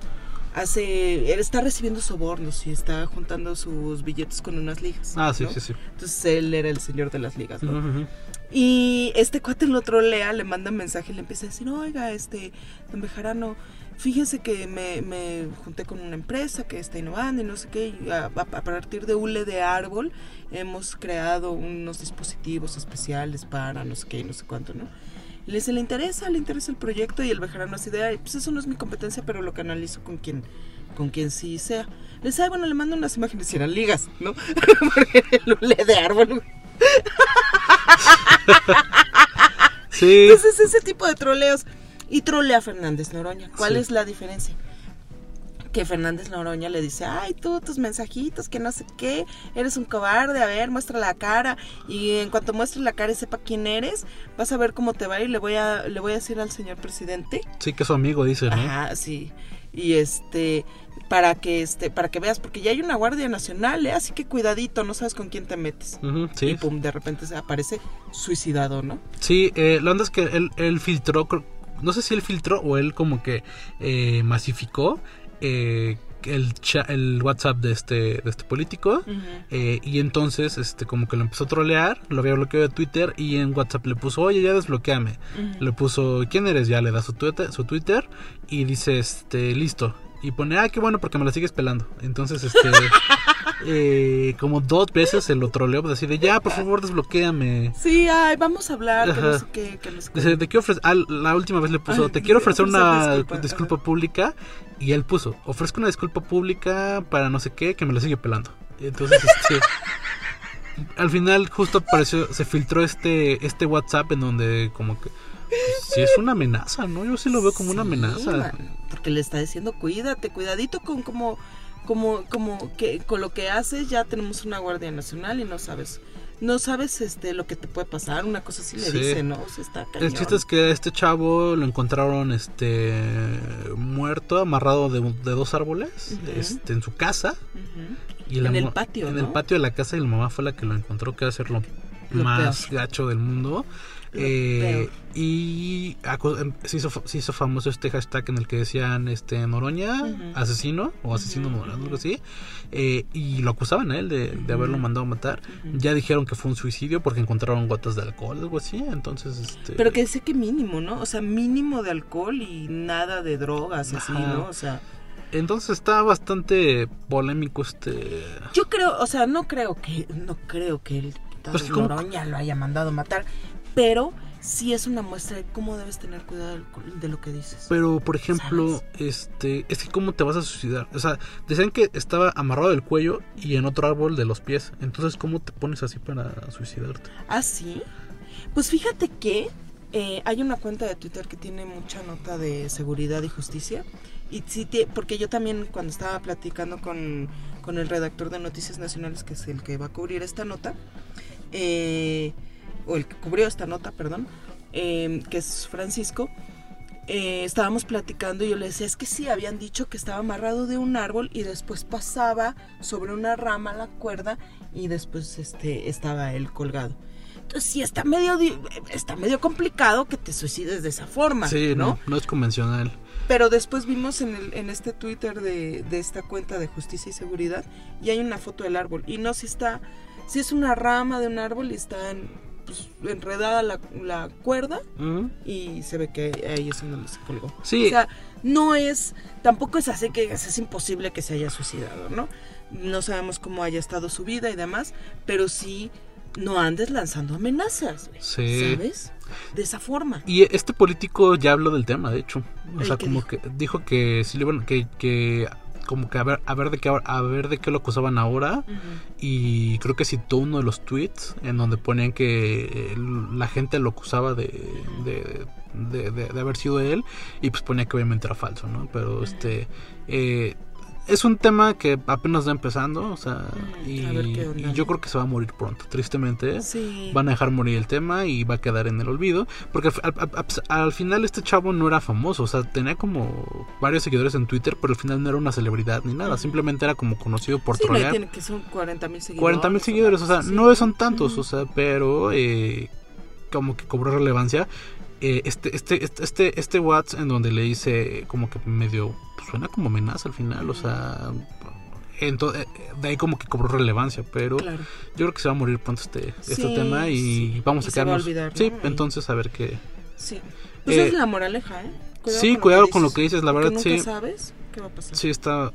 hace él está recibiendo sobornos y está juntando sus billetes con unas ligas. Ah, sí, ¿no? sí, sí. Entonces él era el señor de las ligas, ¿no? Y este cuate lo trolea, le manda un mensaje y le empieza a decir, oiga, este, don Bejarano, fíjese que me, me junté con una empresa que está innovando y no sé qué, y a, a- a partir de hule de árbol hemos creado unos dispositivos especiales para no sé qué y no sé cuánto, ¿no? Y le dice, ¿le interesa? ¿Le interesa el proyecto? Y el Bejarano así de, "Ay, pues eso no es mi competencia, pero lo canalizo con quien, con quien sí sea. Le dice, "Ay, bueno, le mando unas imágenes y eran ligas, ¿no? Porque el hule de árbol, Sí. Entonces ese tipo de troleos. Y trolea a Fernández Noroña. ¿Cuál Sí. es la diferencia? Que Fernández Noroña le dice, ay, tú, tus mensajitos, que no sé qué, eres un cobarde, a ver, muestra la cara. Y en cuanto muestre la cara y sepa quién eres, vas a ver cómo te va y le voy a, le voy a decir al señor presidente. Sí, que su amigo dice, ¿no? Ajá, sí. Y este, para que este, para que veas, porque ya hay una Guardia Nacional, ¿eh? así que cuidadito, no sabes con quién te metes. Sí. Y pum, de repente se aparece suicidado, ¿no? Sí, eh, onda es que él, él filtró, no sé si él filtró o él como que eh, masificó eh, el, cha- el WhatsApp de este, de este político. eh, y entonces, este, como que lo empezó a trolear, lo había bloqueado de Twitter y en WhatsApp le puso, oye, ya desbloqueame. Le puso, ¿quién eres? Ya le da su Twitter, su Twitter y dice, este, listo. Y pone, ah, qué bueno porque me la sigues pelando. Entonces, este, eh, como dos veces se lo troleó, pues así de, ya, por favor, desbloquéame. Sí, ay, vamos a hablar, que no sé qué, que no sé qué. Dice, te quiero ofrecer, ah, la última vez le puso, Ay, te quiero ofrecer una disculpa, pública. Y él puso, ofrezco una disculpa pública para no sé qué, que me la sigue pelando. Entonces, este, al final justo apareció, se filtró este, este WhatsApp en donde como que, pues, sí es una amenaza, ¿no? Yo sí lo veo como una amenaza. man, porque le está diciendo, cuídate, cuidadito con como, como, como que con lo que haces ya tenemos una Guardia Nacional y no sabes, no sabes este lo que te puede pasar, una cosa así le Sí. dice, ¿no? O sea, está El chiste es que a este chavo lo encontraron este muerto, amarrado de, de dos árboles, este, en su casa. Ujú. Y En el patio, En ¿no? el patio de la casa y la mamá fue la que lo encontró, que va a ser lo, Lo más peor. gacho del mundo. Eh, y em, se hizo, se hizo famoso este hashtag en el que decían este Noroña, asesino, o asesino Noroña, algo así. Eh, y lo acusaban a él de, de haberlo mandado a matar. Ya dijeron que fue un suicidio porque encontraron gotas de alcohol, algo así. Entonces, este. Pero que dice que mínimo, ¿no? O sea, mínimo de alcohol y nada de drogas, así. ¿no? O sea, Entonces está bastante polémico este. yo creo, o sea, no creo que, no creo que el Pues Noroña lo haya mandado a matar, pero sí es una muestra de cómo debes tener cuidado de lo que dices. Pero, por ejemplo, este, es que cómo te vas a suicidar. O sea, decían que estaba amarrado del cuello y en otro árbol de los pies. Entonces, ¿cómo te pones así para suicidarte? ¿Ah, sí? Pues fíjate que eh, hay una cuenta de Twitter que tiene mucha nota de seguridad y justicia. Y sí, porque yo también cuando estaba platicando con, con el redactor de Noticias Nacionales, que es el que va a cubrir esta nota, eh, o el que cubrió esta nota, perdón, eh, que es Francisco, eh, estábamos platicando y yo le decía, es que sí, habían dicho que estaba amarrado de un árbol y después pasaba sobre una rama la cuerda y después este, estaba él colgado. Entonces, sí está medio, di- está medio complicado que te suicides de esa forma, Sí, ¿no? no, no es convencional. Pero después vimos en, el, en este Twitter de, de esta cuenta de justicia y seguridad y hay una foto del árbol. Y no si está, si es una rama de un árbol y está en- pues, enredada la, la cuerda y se ve que ahí es donde se colgó. Sí. O sea, no es, tampoco es así que es, es imposible que se haya suicidado, ¿no? No sabemos cómo haya estado su vida y demás, pero sí no andes lanzando amenazas, Sí. ¿sabes? De esa forma. Y este político ya habló del tema, de hecho. O ¿El sea, como dijo? que dijo que sí que, que como que a ver, a ver de qué a ver de qué lo acusaban ahora. Y creo que citó uno de los tweets en donde ponían que eh, la gente lo acusaba de, de, de- de- de haber sido él. Y pues ponía que obviamente era falso, ¿no? Pero este eh, es un tema que apenas va empezando, o sea, y, onda, y yo creo que se va a morir pronto, tristemente. Sí. Van a dejar morir el tema y va a quedar en el olvido. Porque al, al- al- al final este chavo no era famoso, o sea, tenía como varios seguidores en Twitter, pero al final no era una celebridad ni nada, simplemente era como conocido por Sí, trolear. tiene que son 40 mil seguidores. 40 mil seguidores, o sea, no son tantos, o sea, pero eh, como que cobró relevancia. Eh, este, este, este, este, este Watts en donde le dice como que medio pues, suena como amenaza al final, o sea, ento- eh, de ahí como que cobró relevancia, pero Claro. yo creo que se va a morir pronto este, este tema y sí. vamos a se va a quedarnos. olvidar, sí, entonces a ver qué. Sí. Pues Eh, es la moraleja, ¿eh? sí, con cuidado lo con lo que dices, la verdad, nunca sí. sabes qué va a pasar. Sí, está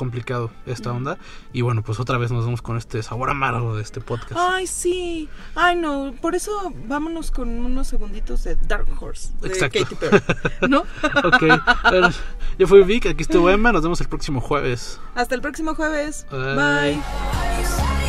complicado esta onda. Y bueno, pues otra vez nos vamos con este sabor amargo de este podcast. Ay, sí. Ay, no. Por eso vámonos con unos segunditos de Dark Horse. De Exacto. Katy Perry. ¿No? ok, bueno, yo fui Vic, aquí estuvo Emma, nos vemos el próximo jueves. Hasta el próximo jueves. Bye. Bye.